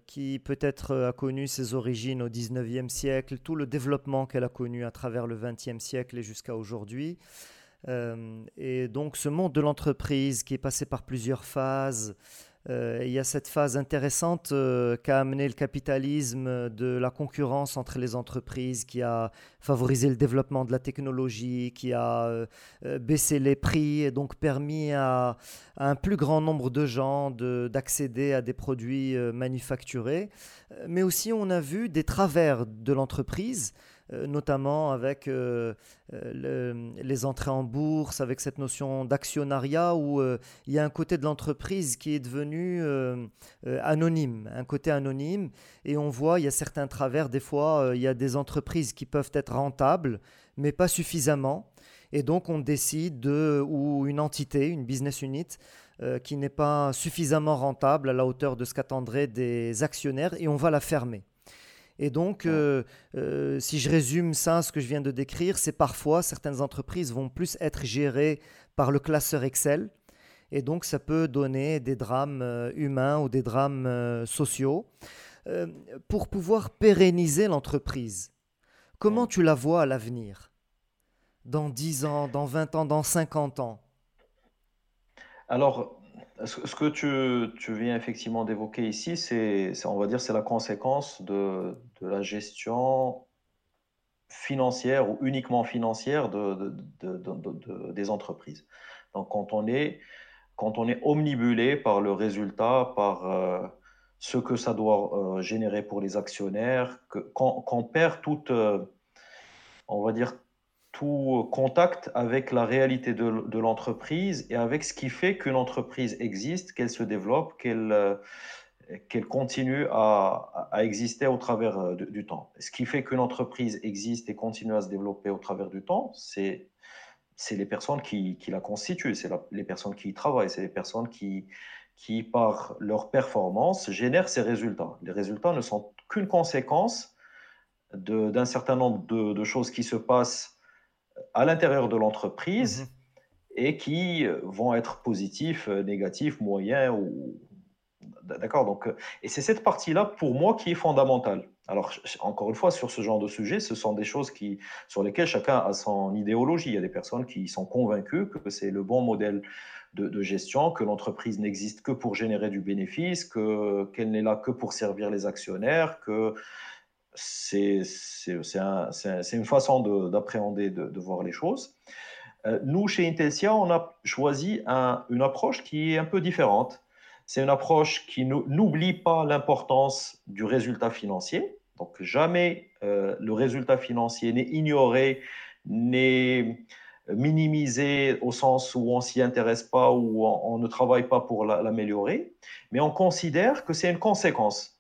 qui peut-être a connu ses origines au 19e siècle, tout le développement qu'elle a connu à travers le 20e siècle et jusqu'à aujourd'hui. et donc ce monde de l'entreprise qui est passé par plusieurs phases, euh, il y a cette phase intéressante euh, qu'a amené le capitalisme de la concurrence entre les entreprises, qui a favorisé le développement de la technologie, qui a euh, baissé les prix et donc permis à, un plus grand nombre de gens d'accéder à des produits manufacturés. Mais aussi, on a vu des travers de l'entreprise euh, notamment avec euh, euh, les entrées en bourse, avec cette notion d'actionnariat où il y a un côté de l'entreprise qui est devenu anonyme, un côté anonyme, et on voit, il y a certains travers, des fois, il y a des entreprises qui peuvent être rentables, mais pas suffisamment. Et donc, on décide de, ou une entité, une business unit, qui n'est pas suffisamment rentable à la hauteur de ce qu'attendraient des actionnaires, et on va la fermer. Et donc, euh, euh, si je résume ça, ce que je viens de décrire, c'est parfois certaines entreprises vont plus être gérées par le classeur Excel. Et donc, ça peut donner des drames euh, humains ou des drames sociaux. pour pouvoir pérenniser l'entreprise, comment tu la vois à l'avenir? Dans 10 ans, dans 20 ans, dans 50 ans? Alors, ce que tu, viens effectivement d'évoquer ici, c'est, on va dire, c'est la conséquence de, la gestion financière ou uniquement financière de, des entreprises. Donc, quand on est, quand on est omnibulé par le résultat, par euh, ce que ça doit euh, générer pour les actionnaires, qu'on perd toute, euh, on va dire, tout contact avec la réalité de, l'entreprise et avec ce qui fait qu'une entreprise existe, qu'elle se développe, qu'elle euh, qu'elle continue à, à, exister au travers euh, du temps. Ce qui fait qu'une entreprise existe et continue à se développer au travers du temps, c'est c'est les personnes qui, qui la constituent, c'est les personnes qui y travaillent, c'est les personnes qui, qui, par leur performance, génèrent ces résultats. Les résultats ne sont qu'une conséquence d'un certain nombre de, de, choses qui se passent à l'intérieur de l'entreprise mhm. et qui euh, vont être positifs, euh, négatifs, moyens ou D'accord donc, euh, Et c'est cette partie-là, pour moi, qui est fondamentale. Alors, encore une fois, sur ce genre de sujet, ce sont des choses qui, sur lesquelles chacun a son idéologie. Il y a des personnes qui sont convaincues que c'est le bon modèle de, gestion, que l'entreprise n'existe que pour générer du bénéfice, qu'elle n'est là que pour servir les actionnaires, que c'est une façon d'appréhender, de, voir les choses. Euh, nous, chez Intelsia, on a choisi une approche qui est un peu différente. C'est une approche qui n'oublie pas l'importance du résultat financier. Donc, jamais euh, le résultat financier n'est ignoré, n'est minimisé au sens où on s'y intéresse pas ou on, ne travaille pas pour l'améliorer, mais on considère que c'est une conséquence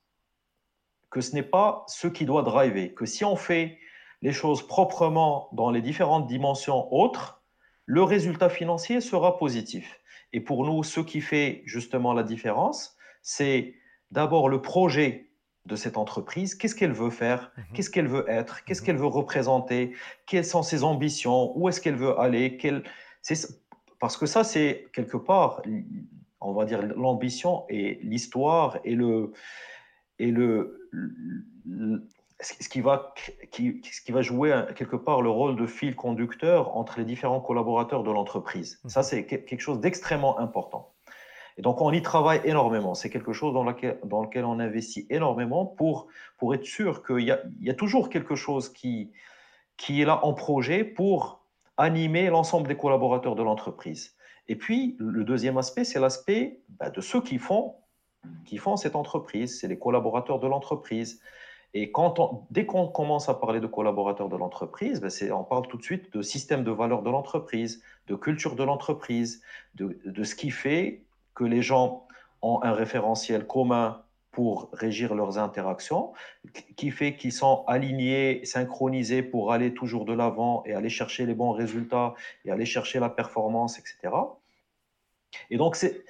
que ce n'est pas ce qui doit driver, que si on fait les choses proprement dans les différentes dimensions autres, le résultat financier sera positif. Et pour nous, ce qui fait justement la différence, c'est d'abord le projet de cette entreprise, qu'est-ce qu'elle veut faire, mhm. qu'est-ce qu'elle veut être, qu'est-ce mhm. qu'elle veut représenter, quelles sont ses ambitions, où est-ce qu'elle veut aller, parce que ça, c'est quelque part, on va dire, l'ambition et l'histoire et le, et le, ce, qui va, qui, ce qui va jouer quelque part le rôle de fil conducteur entre les différents collaborateurs de l'entreprise. Ça, mhm. c'est quelque chose d'extrêmement important. Et donc, on y travaille énormément. C'est quelque chose dans, laquelle, dans lequel on investit énormément pour, pour être sûr qu'il y a, il y a toujours quelque chose qui, qui est là en projet pour animer l'ensemble des collaborateurs de l'entreprise. Et puis, le deuxième aspect, c'est l'aspect bah, de ceux qui font qui font cette entreprise, c'est les collaborateurs de l'entreprise. Et dès qu'on commence à parler de collaborateurs de l'entreprise, ben on parle tout de suite de système de valeur de l'entreprise, de culture de l'entreprise, de, de, ce qui fait que les gens ont un référentiel commun pour régir leurs interactions, qui fait qu'ils sont alignés, synchronisés pour aller toujours de l'avant et aller chercher les bons résultats et aller chercher la performance, etc. Et donc, c'est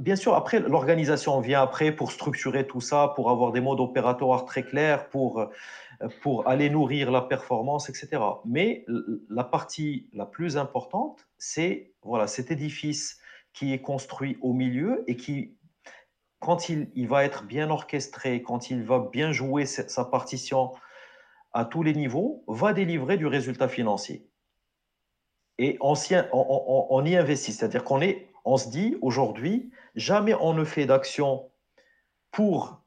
Bien sûr, après, l'organisation vient après pour structurer tout ça, pour avoir des modes opératoires très clairs, pour, pour aller nourrir la performance, etc. Mais la partie la plus importante, c'est voilà, cet édifice qui est construit au milieu et qui, quand il, il va être bien orchestré, quand il va bien jouer sa partition à tous les niveaux, va délivrer du résultat financier. Et on y investit, c'est-à-dire qu'on est on se dit aujourd'hui, jamais on ne fait d'action pour,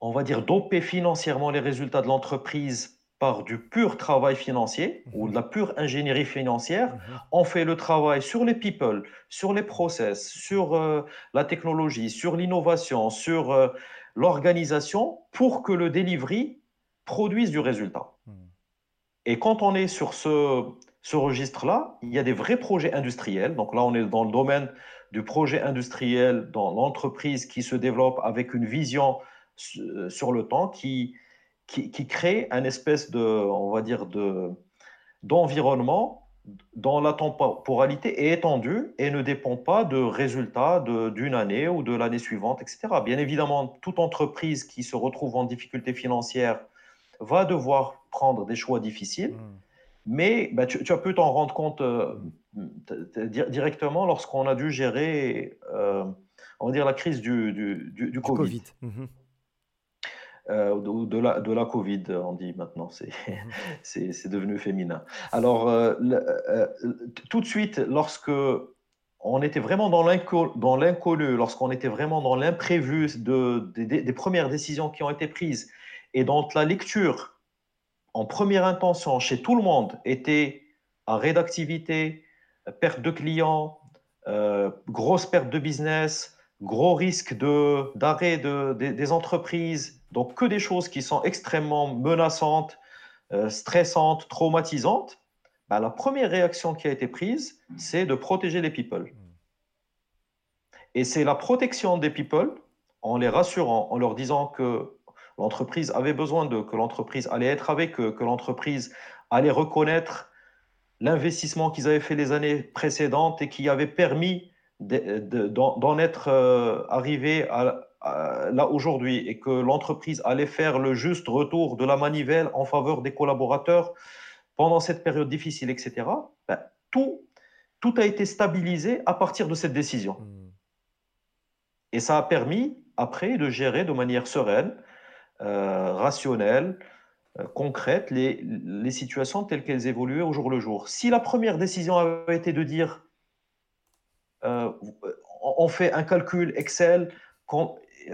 on va dire, doper financièrement les résultats de l'entreprise par du pur travail financier ou de la pure ingénierie financière. Mhm. On fait le travail sur les people, sur les process, sur euh, la technologie, sur l'innovation, sur euh, l'organisation pour que le delivery produise du résultat. Mhm. Et quand on est sur ce, ce registre-là, il y a des vrais projets industriels. Donc là, on est dans le domaine du projet industriel dans l'entreprise qui se développe avec une vision euh, sur le temps, qui, qui, crée un espèce de, on va dire, de, d'environnement dont la temporalité est étendue et ne dépend pas de résultats d'une année ou de l'année suivante, etc. Bien évidemment, toute entreprise qui se retrouve en difficulté financière va devoir prendre des choix difficiles. Mmh. Mais bah, tu, as pu t'en rendre compte euh, directement lorsqu'on a dû gérer, euh, on va dire, la crise du, du, Covid. Mhm. Euh, de, la, de la Covid, on dit maintenant, c'est mhm. devenu féminin. Alors, tout de suite, lorsque on était vraiment dans l'inconnu, lorsqu'on était vraiment dans l'imprévu de, des premières décisions qui ont été prises et dans la lecture en première intention chez tout le monde était arrêt d'activité, perte de clients, euh, grosse perte de business, gros risque d'arrêt de, des entreprises, donc que des choses qui sont extrêmement menaçantes, euh, stressantes, traumatisantes, bah, la première réaction qui a été prise, c'est de protéger les people. Et c'est la protection des people en les rassurant, en leur disant que l'entreprise avait besoin de, que l'entreprise allait être avec eux, que l'entreprise allait reconnaître l'investissement qu'ils avaient fait les années précédentes et qui avait permis d'en être euh, arrivé à, là aujourd'hui et que l'entreprise allait faire le juste retour de la manivelle en faveur des collaborateurs pendant cette période difficile, etc. Ben, tout, tout a été stabilisé à partir de cette décision. Hmm. Et ça a permis après de gérer de manière sereine rationnelle, euh, concrète, les, les, situations telles qu'elles évoluaient au jour le jour. Si la première décision avait été de dire euh, on fait un calcul Excel,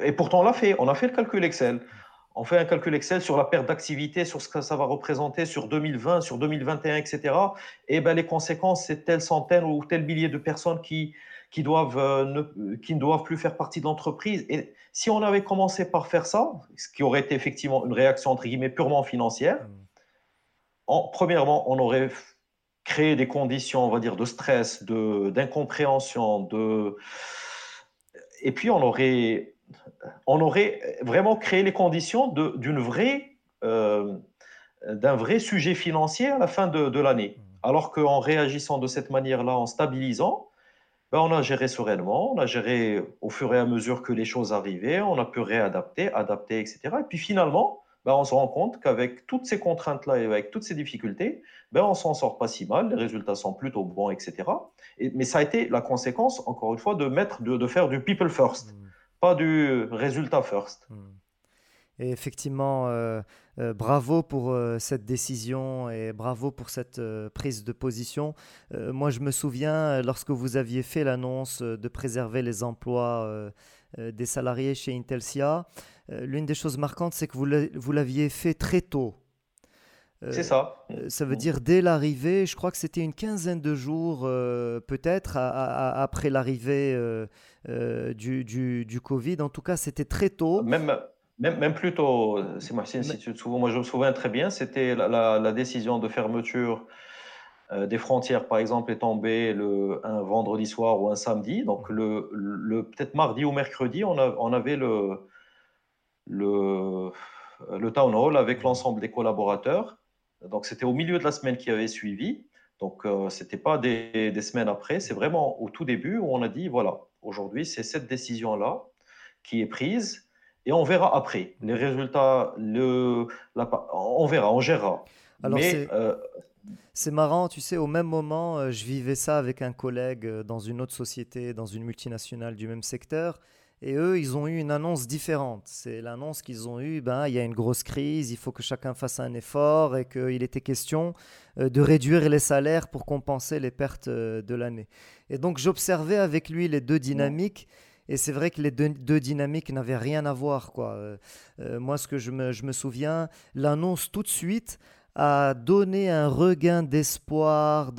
et pourtant on l'a fait, on a fait le calcul Excel. On fait un calcul Excel sur la perte d'activité, sur ce que ça va représenter sur 2020, sur 2021, etc. Et ben, les conséquences, c'est telle centaine ou tel millier de personnes qui, qui, doivent, ne, qui ne doivent plus faire partie de l'entreprise. Et si on avait commencé par faire ça, ce qui aurait été effectivement une réaction entre guillemets purement financière, mm. en, premièrement, on aurait créé des conditions, on va dire, de stress, de, d'incompréhension, de... et puis on aurait, on aurait vraiment créé les conditions d'une vraie, euh, d'un vrai sujet financier à la fin de, de l'année. Mm. Alors qu'en réagissant de cette manière-là, en stabilisant, ben, on a géré sereinement, on a géré au fur et à mesure que les choses arrivaient, on a pu réadapter, adapter, etc. Et puis finalement, ben, on se rend compte qu'avec toutes ces contraintes-là et avec toutes ces difficultés, ben, on s'en sort pas si mal, les résultats sont plutôt bons, etc. mais ça a été la conséquence, encore une fois, de, mettre, de, faire du people first, mmh. pas du résultat first. Mmh. Et effectivement, euh, euh, bravo pour euh, cette décision et bravo pour cette prise de position. moi, je me souviens, lorsque vous aviez fait l'annonce de préserver les emplois des salariés chez Intelsia, l'une des choses marquantes, c'est que vous l'aviez fait très tôt. c'est ça. ça veut dire dès l'arrivée, je crois que c'était une quinzaine de jours peut-être après l'arrivée du, du, du, Covid. En tout cas, c'était très tôt. Même, même, même plutôt, c'est moi, si souvent, moi je me souviens très bien, c'était la, la, décision de fermeture euh, des frontières, par exemple, est tombée le, un vendredi soir ou un samedi. Donc, le, le peut-être mardi ou mercredi, on, a, on avait le, le, le town hall avec l'ensemble des collaborateurs. Donc, c'était au milieu de la semaine qui avait suivi. Donc, ce n'était pas des, des, semaines après, c'est vraiment au tout début où on a dit, voilà, aujourd'hui, c'est cette décision-là qui est prise et on verra après. Les résultats, le, on verra, on gérera. Alors Mais, c'est marrant, tu sais, au même moment, euh, je vivais ça avec un collègue euh, dans une autre société, dans une multinationale du même secteur. Et eux, ils ont eu une annonce différente. C'est l'annonce qu'ils ont eue, ben, il y a une grosse crise, il faut que chacun fasse un effort et qu'il était question euh, de réduire les salaires pour compenser les pertes de l'année. Et donc j'observais avec lui les deux dynamiques. Et c'est vrai que les deux, dynamiques n'avaient rien à voir. Quoi. moi, ce que je me, souviens, l'annonce tout de suite, a donné un regain d'espoir,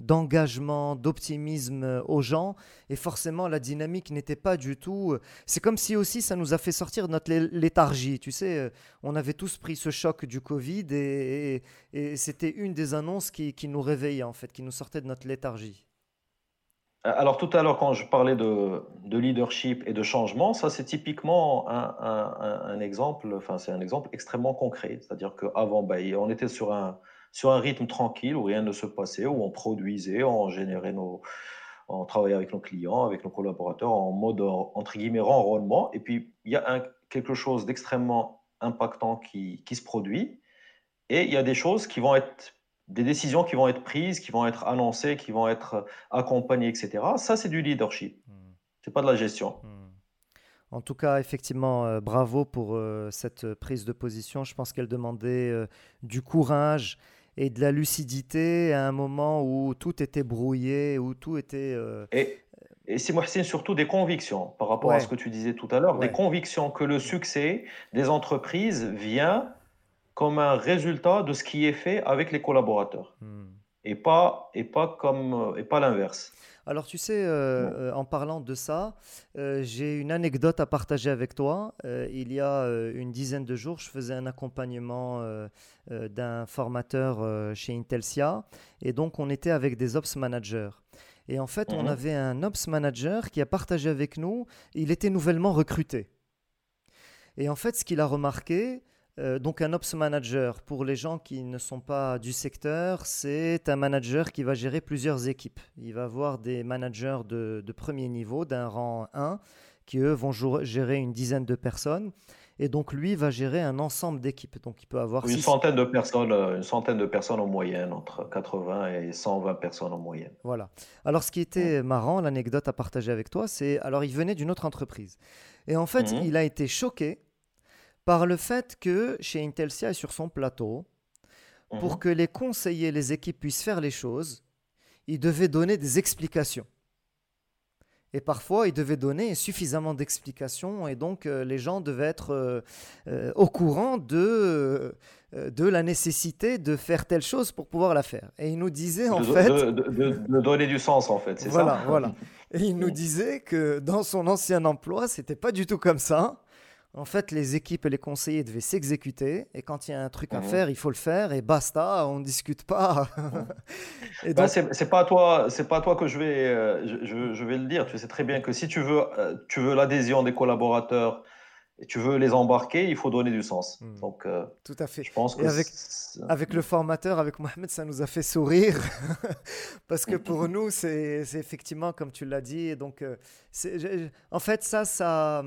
d'engagement, d'optimisme aux gens. Et forcément, la dynamique n'était pas du tout. C'est comme si aussi ça nous a fait sortir de notre léthargie. Tu sais, euh, on avait tous pris ce choc du Covid et, c'était une des annonces qui, qui nous réveillait, en fait, qui nous sortait de notre léthargie. Alors tout à l'heure, quand je parlais de, leadership et de changement, ça c'est typiquement un, exemple, enfin c'est un exemple extrêmement concret. C'est-à-dire qu'avant, ben, on était sur un, sur un rythme tranquille où rien ne se passait, où on produisait, on générait nos, on travaillait avec nos clients, avec nos collaborateurs en mode entre guillemets renrôlement. Et puis il y a quelque chose d'extrêmement impactant qui, qui se produit, et il y a des choses qui vont être des décisions qui vont être prises, qui vont être annoncées, qui vont être accompagnées, etc. Ça, c'est du leadership. Ce hmm. C'est pas de la gestion. Hmm. En tout cas, effectivement, euh, bravo pour euh, cette prise de position. Je pense qu'elle demandait euh, du courage et de la lucidité à un moment où tout était brouillé, où tout était... Et, et c'est surtout des convictions par rapport à ce que tu disais tout à l'heure, des convictions que le succès des entreprises vient comme un résultat de ce qui est fait avec les collaborateurs hmm. et pas, et pas, comme, euh, et pas l'inverse. Alors tu sais, euh, euh, en parlant de ça, j'ai une anecdote à partager avec toi. il y a une dizaine de jours, je faisais un accompagnement d'un formateur chez Intelsia et donc on était avec des ops managers. Et en fait, on mhm. avait un ops manager qui a partagé avec nous, il était nouvellement recruté. Et en fait, ce qu'il a remarqué, euh, donc un ops manager, pour les gens qui ne sont pas du secteur, c'est un manager qui va gérer plusieurs équipes. Il va avoir des managers de, premier niveau, d'un rang 1, qui eux vont gérer une dizaine de personnes. Et donc lui va gérer un ensemble d'équipes. Donc il peut avoir une centaine de personnes, euh, une centaine de personnes en moyenne, entre 80 et 120 personnes en moyenne. Voilà. Alors ce qui était marrant, l'anecdote à partager avec toi, c'est alors il venait d'une autre entreprise. Et en fait, mhm. il a été choqué par le fait que chez Intelsia et sur son plateau, pour mhm. que les conseillers, les équipes puissent faire les choses, ils devaient donner des explications. Et parfois, ils devaient donner suffisamment d'explications et donc euh, les gens devaient être euh, euh, au courant de, de la nécessité de faire telle chose pour pouvoir la faire. Et ils nous disaient en fait... De, donner du sens en fait, c'est voilà, ça? Voilà, Et il nous disait que dans son ancien emploi, c'était pas du tout comme ça. En fait, les équipes et les conseillers devaient s'exécuter. Et quand il y a un truc à mhm. faire, il faut le faire. Et basta, on ne discute pas. et bah, c'est pas à toi, c'est pas toi que je vais, euh, je, vais le dire. Tu sais très bien que si tu veux, euh, tu veux l'adhésion des collaborateurs et tu veux les embarquer, il faut donner du sens. Hmm. Donc, euh, tout à fait. Je pense que avec, avec le formateur, avec Mohamed, ça nous a fait sourire parce que pour nous, c'est effectivement comme tu l'as dit. Donc, en fait, ça, ça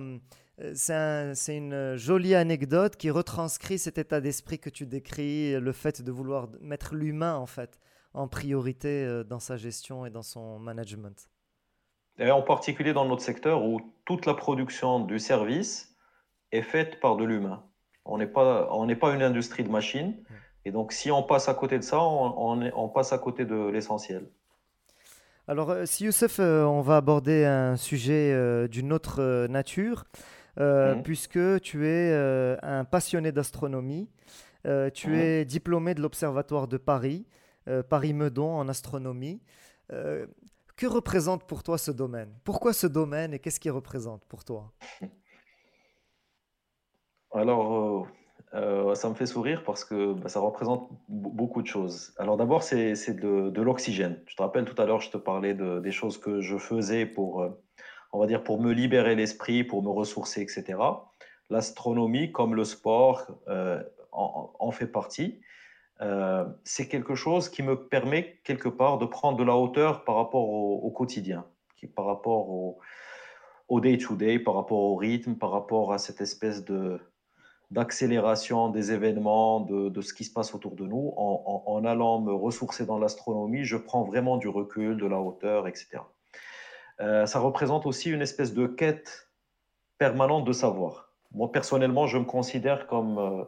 euh, c'est une jolie anecdote qui retranscrit cet état d'esprit que tu décris, le fait de vouloir mettre l'humain en fait en priorité euh, dans sa gestion et dans son management. Et en particulier dans notre secteur où toute la production du service est faite par de l'humain. On n'est pas, on n'est pas une industrie de machines. Et donc, si on passe à côté de ça, on, on, passe à côté de l'essentiel. Alors, euh, si Youssef, on va aborder un sujet d'une autre nature. Euh, mhm. puisque tu es euh, un passionné d'astronomie. Euh, tu mhm. es diplômé de l'Observatoire de Paris, Paris-Meudon en astronomie. que représente pour toi ce domaine? Pourquoi ce domaine et qu'est-ce qu'il représente pour toi? Alors, ça me fait sourire parce que bah, ça représente beaucoup de choses. Alors d'abord, c'est de, de l'oxygène. Tu te rappelles tout à l'heure, je te parlais de, des choses que je faisais pour on va dire, pour me libérer l'esprit, pour me ressourcer, etc. L'astronomie, comme le sport, euh, en, fait partie. euh, c'est quelque chose qui me permet quelque part de prendre de la hauteur par rapport au, quotidien, par rapport au, day-to-day, par rapport au rythme, par rapport à cette espèce de d'accélération des événements, de, ce qui se passe autour de nous. En, allant me ressourcer dans l'astronomie, je prends vraiment du recul, de la hauteur, etc. Euh, ça représente aussi une espèce de quête permanente de savoir. Moi, personnellement, je me considère comme... Euh,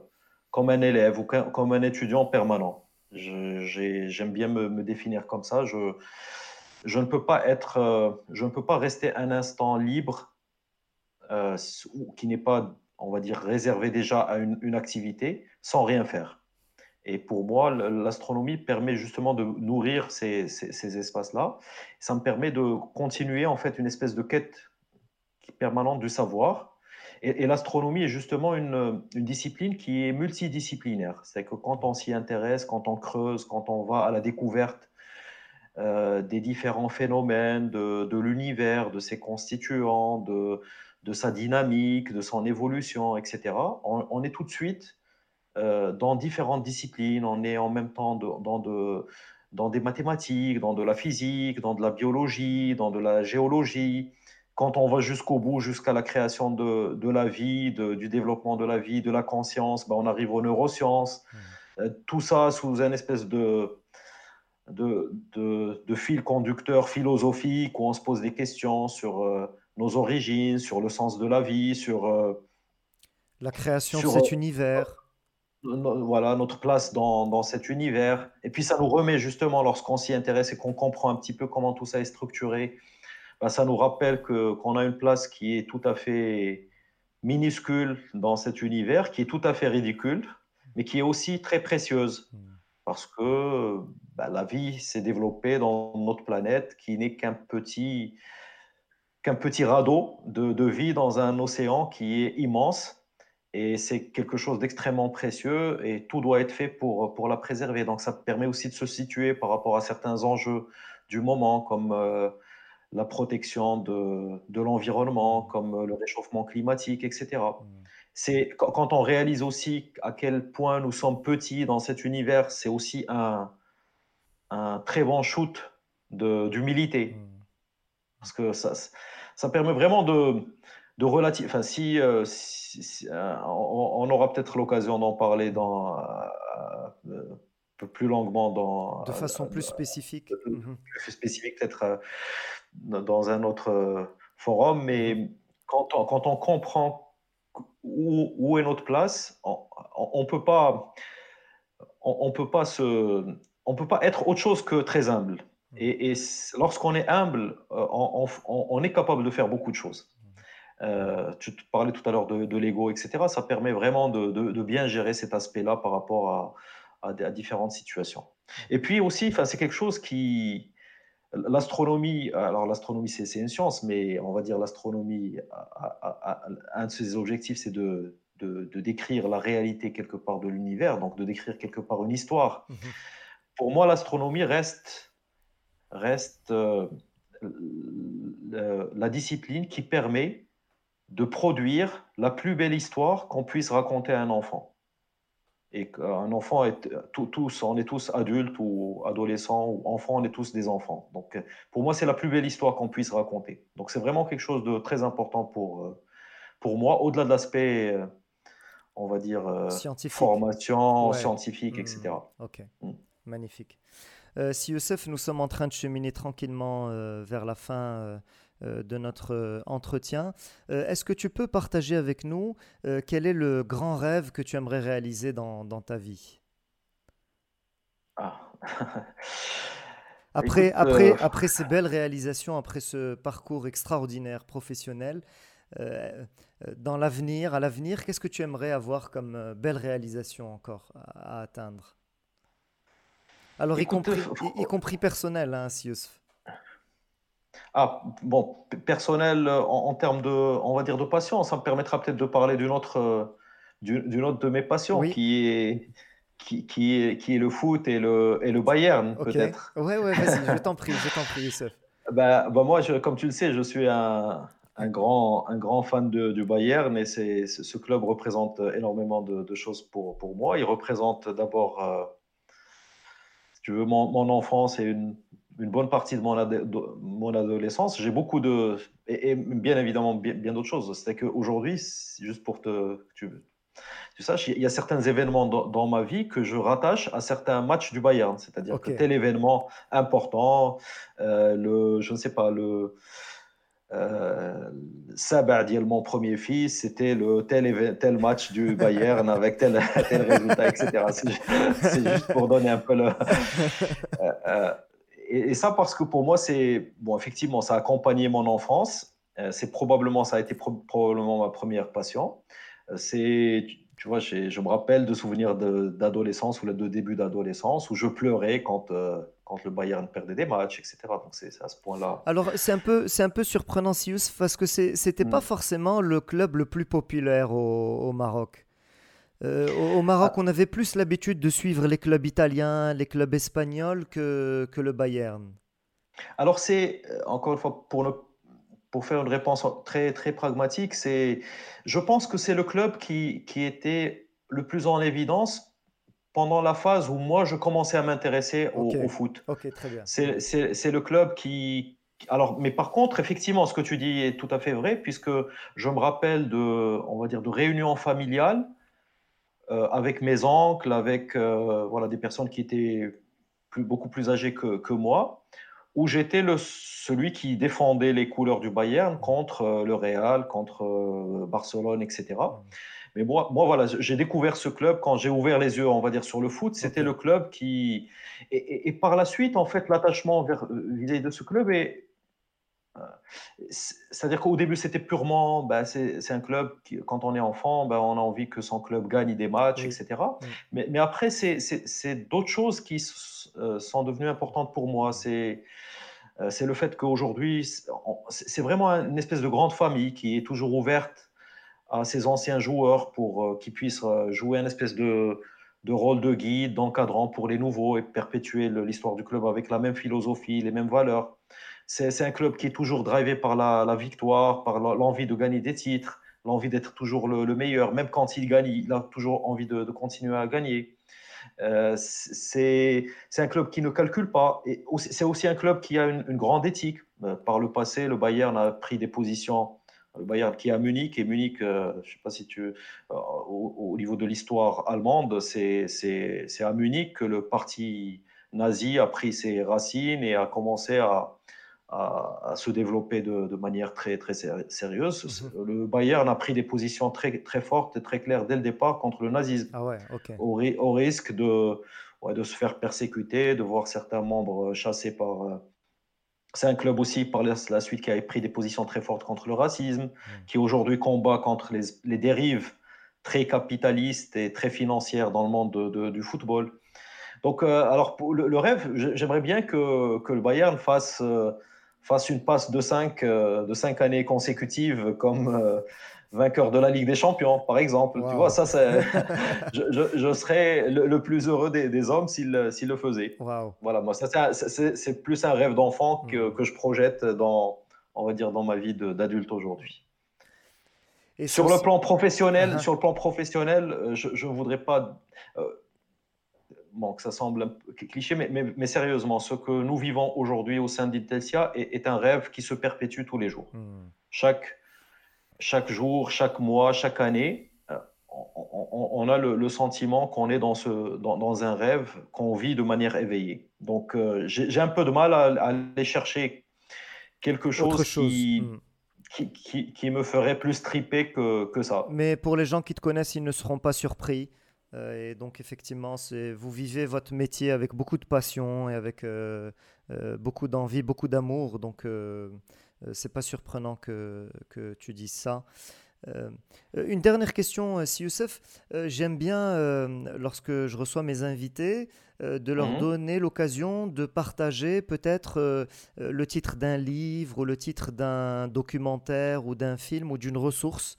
comme un élève ou comme un étudiant permanent. J'aime bien me, définir comme ça. Je, ne peux pas être, euh, je ne peux pas rester un instant libre qui n'est pas, on va dire, réservé déjà à une, activité sans rien faire. Et pour moi, l'astronomie permet justement de nourrir ces, ces, espaces-là. Ça me permet de continuer en fait une espèce de quête permanente du savoir et, l'astronomie est justement une, discipline qui est multidisciplinaire. C'est que quand on s'y intéresse, quand on creuse, quand on va à la découverte euh, des différents phénomènes de, l'univers, de ses constituants, de, de, sa dynamique, de son évolution, etc., on, est tout de suite euh, dans différentes disciplines. On est en même temps dans, de, dans des mathématiques, dans de la physique, dans de la biologie, dans de la géologie quand on va jusqu'au bout, jusqu'à la création de, de la vie, du développement de la vie, de la conscience, ben on arrive aux neurosciences. Mmh. Euh, tout ça sous un espèce de, de, de, fil conducteur philosophique où on se pose des questions sur euh, nos origines, sur le sens de la vie, sur... Euh, la création de cet univers. Voilà, notre place dans, dans, cet univers. Et puis ça nous remet justement, lorsqu'on s'y intéresse et qu'on comprend un petit peu comment tout ça est structuré, bah, ça nous rappelle qu'on a une place qui est tout à fait minuscule dans cet univers, qui est tout à fait ridicule, mais qui est aussi très précieuse. Mm. Parce que bah, la vie s'est développée dans notre planète qui n'est qu'un petit, qu'un petit radeau de, de, vie dans un océan qui est immense. Et c'est quelque chose d'extrêmement précieux et tout doit être fait pour, pour la préserver. Donc ça permet aussi de se situer par rapport à certains enjeux du moment, comme euh, la protection de, de l'environnement, comme le réchauffement climatique, etc. Mm. C'est quand on réalise aussi à quel point nous sommes petits dans cet univers, c'est aussi un, un très bon shoot d'humilité. Mm. Parce que ça, ça permet vraiment de, de relative. Enfin, si, euh, euh, on, aura peut-être l'occasion d'en parler dans, euh, peu plus longuement dans. De façon plus spécifique. Mm-hmm. Plus spécifique, peut-être dans un autre euh, forum, mais quand on, quand on comprend où, où, est notre place, on ne peut pas, on, peut pas se, on peut pas être autre chose que très humble. Mmh. Et, et lorsqu'on est humble, euh, on, on, est capable de faire beaucoup de choses. Euh, tu parlais tout à l'heure de, de l'ego, etc. Ça permet vraiment de, de, bien gérer cet aspect-là par rapport à, à, à, différentes situations. Et puis aussi, c'est quelque chose qui, L'astronomie, alors l'astronomie c'est une science, mais on va dire l'astronomie, un de ses objectifs c'est de, décrire la réalité quelque part de l'univers, donc de décrire quelque part une histoire. Mhm. Pour moi, l'astronomie reste, reste euh, la discipline qui permet de produire la plus belle histoire qu'on puisse raconter à un enfant et qu'un enfant est tous, on est tous adultes ou adolescents ou enfants, on est tous des enfants. Donc pour moi, c'est la plus belle histoire qu'on puisse raconter. Donc c'est vraiment quelque chose de très important pour, euh, pour moi, au-delà de l'aspect, euh, on va dire, euh, formation, scientifique, etc. Mmh. Ok, mmh. magnifique. si Youssef, nous sommes en train de cheminer tranquillement vers la fin euh, de notre euh, entretien. Euh, est-ce que tu peux partager avec nous quel est le grand rêve que tu aimerais réaliser dans, ta vie? Ah. après, après, après ces belles réalisations, après ce parcours extraordinaire professionnel, dans l'avenir, à l'avenir, qu'est-ce que tu aimerais avoir comme belle réalisation encore à, atteindre? Alors, y, compris, y, compris personnel, hein. Ah, bon, personnel euh, en, termes de, on va dire, de passion, ça me permettra peut-être de parler d'une autre, euh, d'une autre de mes passions qui est, qui, qui, est, qui est le foot et le, et le Bayern, peut-être. Oui, ouais, vas-y, je t'en prie, je t'en prie, Youssef. Ben, ben moi, je, comme tu le sais, je suis un, un grand, un grand fan de, du Bayern et c'est, ce club représente énormément de, de, choses pour, pour moi. Il représente d'abord. Euh, tu veux, mon, mon enfance et une, une, bonne partie de mon, mon adolescence. J'ai beaucoup de. Et, bien évidemment, bien, bien d'autres choses. C'est qu'aujourd'hui, juste pour te. Tu, tu saches, il y a certains événements dans, ma vie que je rattache à certains matchs du Bayern. C'est-à-dire que tel événement important, euh, le, je ne sais pas, le. Euh, Sabah, mon premier fils, c'était le tel, tel match du Bayern avec tel, tel résultat, etc. C'est juste pour donner un peu le. Euh, euh, et, ça parce que pour moi, c'est. Bon, effectivement, ça a accompagné mon enfance. c'est probablement, ça a été probablement ma première passion. C'est tu vois, je me rappelle de souvenirs d'adolescence ou de début d'adolescence où je pleurais quand, euh, quand le Bayern perdait des matchs, etc. Donc c'est à ce point-là. Alors c'est un peu, c'est un peu surprenant, Sius, parce que c'était pas mm. forcément le club le plus populaire au, Maroc. Euh, au, Maroc, ah. on avait plus l'habitude de suivre les clubs italiens, les clubs espagnols que, que le Bayern. Alors c'est, euh, encore une fois, pour pour faire une réponse très, très pragmatique, c'est, je pense que c'est le club qui, qui était le plus en évidence pendant la phase où moi je commençais à m'intéresser au, foot. Ok, très bien. C'est le club qui. Alors, mais par contre, effectivement, ce que tu dis est tout à fait vrai, puisque je me rappelle de, on va dire, de réunions familiales avec mes oncles, avec euh, voilà, des personnes qui étaient plus, beaucoup plus âgées que, que moi, où j'étais celui qui défendait les couleurs du Bayern contre euh, le Real, contre euh, Barcelone, etc. Mais moi, moi voilà, j'ai découvert ce club quand j'ai ouvert les yeux, on va dire, sur le foot. C'était le club qui. Et, par la suite, en fait, l'attachement l'idée de ce club est. Euh, c'est-à-dire qu'au début, c'était purement, ben, c'est un club qui, quand on est enfant, ben, on a envie que son club gagne des matchs, etc. Mais, mais, après, c'est d'autres choses qui sont devenues importantes pour moi. C'est euh, c'est le fait qu'aujourd'hui, c'est vraiment une espèce de grande famille qui est toujours ouverte à ses anciens joueurs pour euh, qu'ils puissent euh, jouer un espèce de, rôle de guide, d'encadrant pour les nouveaux et perpétuer l'histoire du club avec la même philosophie, les mêmes valeurs. C'est un club qui est toujours drivé par la, victoire, par l'envie de gagner des titres, l'envie d'être toujours le, meilleur. Même quand il gagne, il a toujours envie de continuer à gagner. Euh, c'est un club qui ne calcule pas. C'est aussi un club qui a une, grande éthique. Euh, par le passé, le Bayern a pris des positions. Le Bayern qui est à Munich, et Munich, euh, je ne sais pas si tu. au, niveau de l'histoire allemande, c'est à Munich que le parti nazi a pris ses racines et a commencé à, à, se développer de, manière très, très sérieuse. Mhm. Le Bayern a pris des positions très, très fortes et très claires dès le départ contre le nazisme, ah ouais, au, au, risque de, de se faire persécuter, de voir certains membres chassés par... Euh, c'est un club aussi par la, suite qui a pris des positions très fortes contre le racisme, mhm. qui aujourd'hui combat contre les, les, dérives très capitalistes et très financières dans le monde de, du football. Donc, euh, alors, pour le, rêve, j'aimerais bien que, que, le Bayern fasse... Euh, fasse une passe de 5 euh, de cinq années consécutives comme euh, vainqueur de la Ligue des Champions, par exemple. Tu vois, ça, je, je, serais le, plus heureux des, hommes s'il le faisait. Voilà, moi, c'est plus un rêve d'enfant que, mm. que, je projette dans, on va dire, dans ma vie d'adulte aujourd'hui. Et sur le plan professionnel, uh-huh. sur le plan professionnel, euh, je ne voudrais pas bon, que ça semble un peu cliché, mais, mais, sérieusement, ce que nous vivons aujourd'hui au sein d'Intelsia est, un rêve qui se perpétue tous les jours. Hmm. Chaque, chaque jour, chaque mois, chaque année, euh, on, a le, sentiment qu'on est dans, ce, dans, un rêve qu'on vit de manière éveillée. Donc, euh, j'ai un peu de mal à, aller chercher quelque chose, hmm. Qui, qui, qui, me ferait plus triper que, que ça. Mais pour les gens qui te connaissent, ils ne seront pas surpris. Euh, et donc effectivement, vous vivez votre métier avec beaucoup de passion et avec euh, euh, beaucoup d'envie, beaucoup d'amour. Donc c'est pas surprenant que, que, tu dises ça. une dernière question, si Youssef. J'aime bien, lorsque je reçois mes invités, de leur mhm. donner l'occasion de partager peut-être le titre d'un livre ou le titre d'un documentaire ou d'un film ou d'une ressource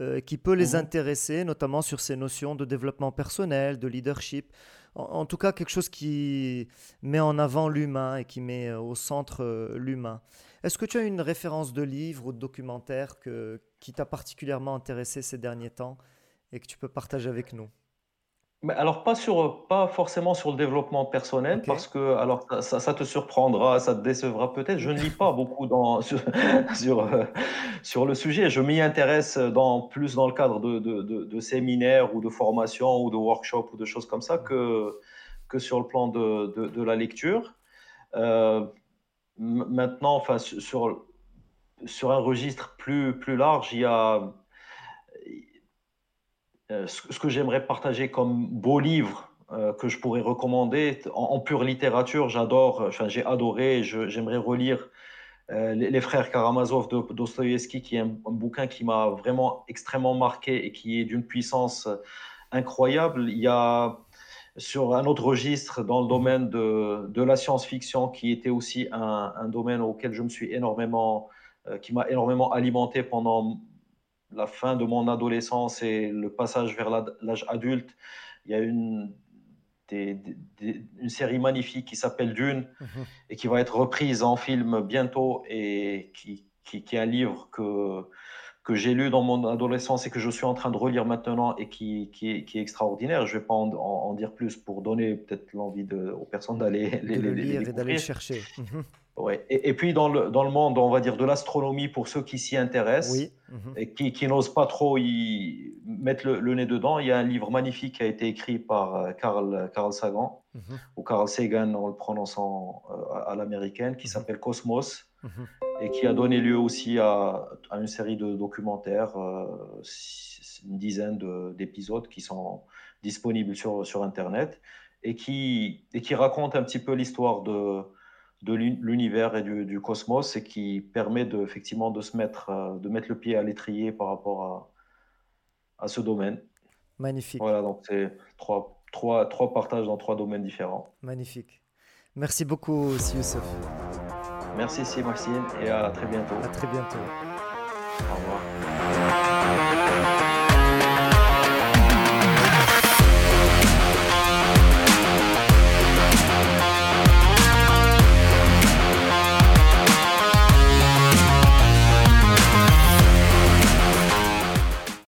euh, qui peut les mhm. intéresser, notamment sur ces notions de développement personnel, de leadership. En, tout cas, quelque chose qui met en avant l'humain et qui met euh, au centre euh, l'humain. Est-ce que tu as une référence de livre ou de documentaire que, qui t'a particulièrement intéressé ces derniers temps et que tu peux partager avec nous? Mais alors pas sur, pas forcément sur le développement personnel parce que alors ça ça te surprendra, ça te décevra peut-être. Je ne lis pas beaucoup dans sur sur, heu, sur le sujet. Je m'y intéresse dans plus dans le cadre de de de de séminaires ou de formations ou de workshops ou de choses comme ça que que sur le plan de la lecture. Heu, maintenant, enfin sur sur un registre plus plus large, il y a ce ce que j'aimerais partager comme beau livre, heu, que je pourrais recommander en pure littérature, j'adore, euh, enfin j'ai adoré j'aimerais relire, les frères Karamazov de Dostoïevski qui est un bouquin qui m'a vraiment extrêmement marqué et qui est d'une puissance, incroyable. Il y a sur un autre registre dans le domaine de la science-fiction qui était aussi un domaine auquel je me suis énormément, qui m'a énormément alimenté pendant la fin de mon adolescence et le passage vers l'âge adulte, il y a une des des des une série magnifique qui s'appelle Dune Mmh et qui va être reprise en film bientôt et qui qui qui est un livre que que j'ai lu dans mon adolescence et que je suis en train de relire maintenant et qui qui est qui est extraordinaire. Je ne vais pas en en en dire plus pour donner peut-être l'envie aux personnes d'aller les De les le les lire et d'aller le chercher. Mmh Ouais. Et et puis dans le dans le monde, on va dire, de l'astronomie pour ceux qui s'y intéressent Oui. Mmh et qui qui n'osent pas trop y mettre le le nez dedans, il y a un livre magnifique qui a été écrit par, heu, Carl Carl Sagan Mmh ou Carl Sagan en le prononçant, heu, à à l'américaine, qui Mmh s'appelle Cosmos Mmh et qui a donné lieu aussi à à une série de documentaires, heu, s une dizaine de d'épisodes qui sont disponibles sur sur internet et qui et qui racontent un petit peu l'histoire de de l'univers et du, du, cosmos et qui permet de, effectivement de se mettre, euh, de mettre le pied à l'étrier par rapport à, à ce domaine. Magnifique, Voilà, donc c'est trois, trois, trois partages dans trois domaines différents. magnifique. Merci beaucoup, Si Youssef. Merci, si Maxime, et à très bientôt. À très bientôt.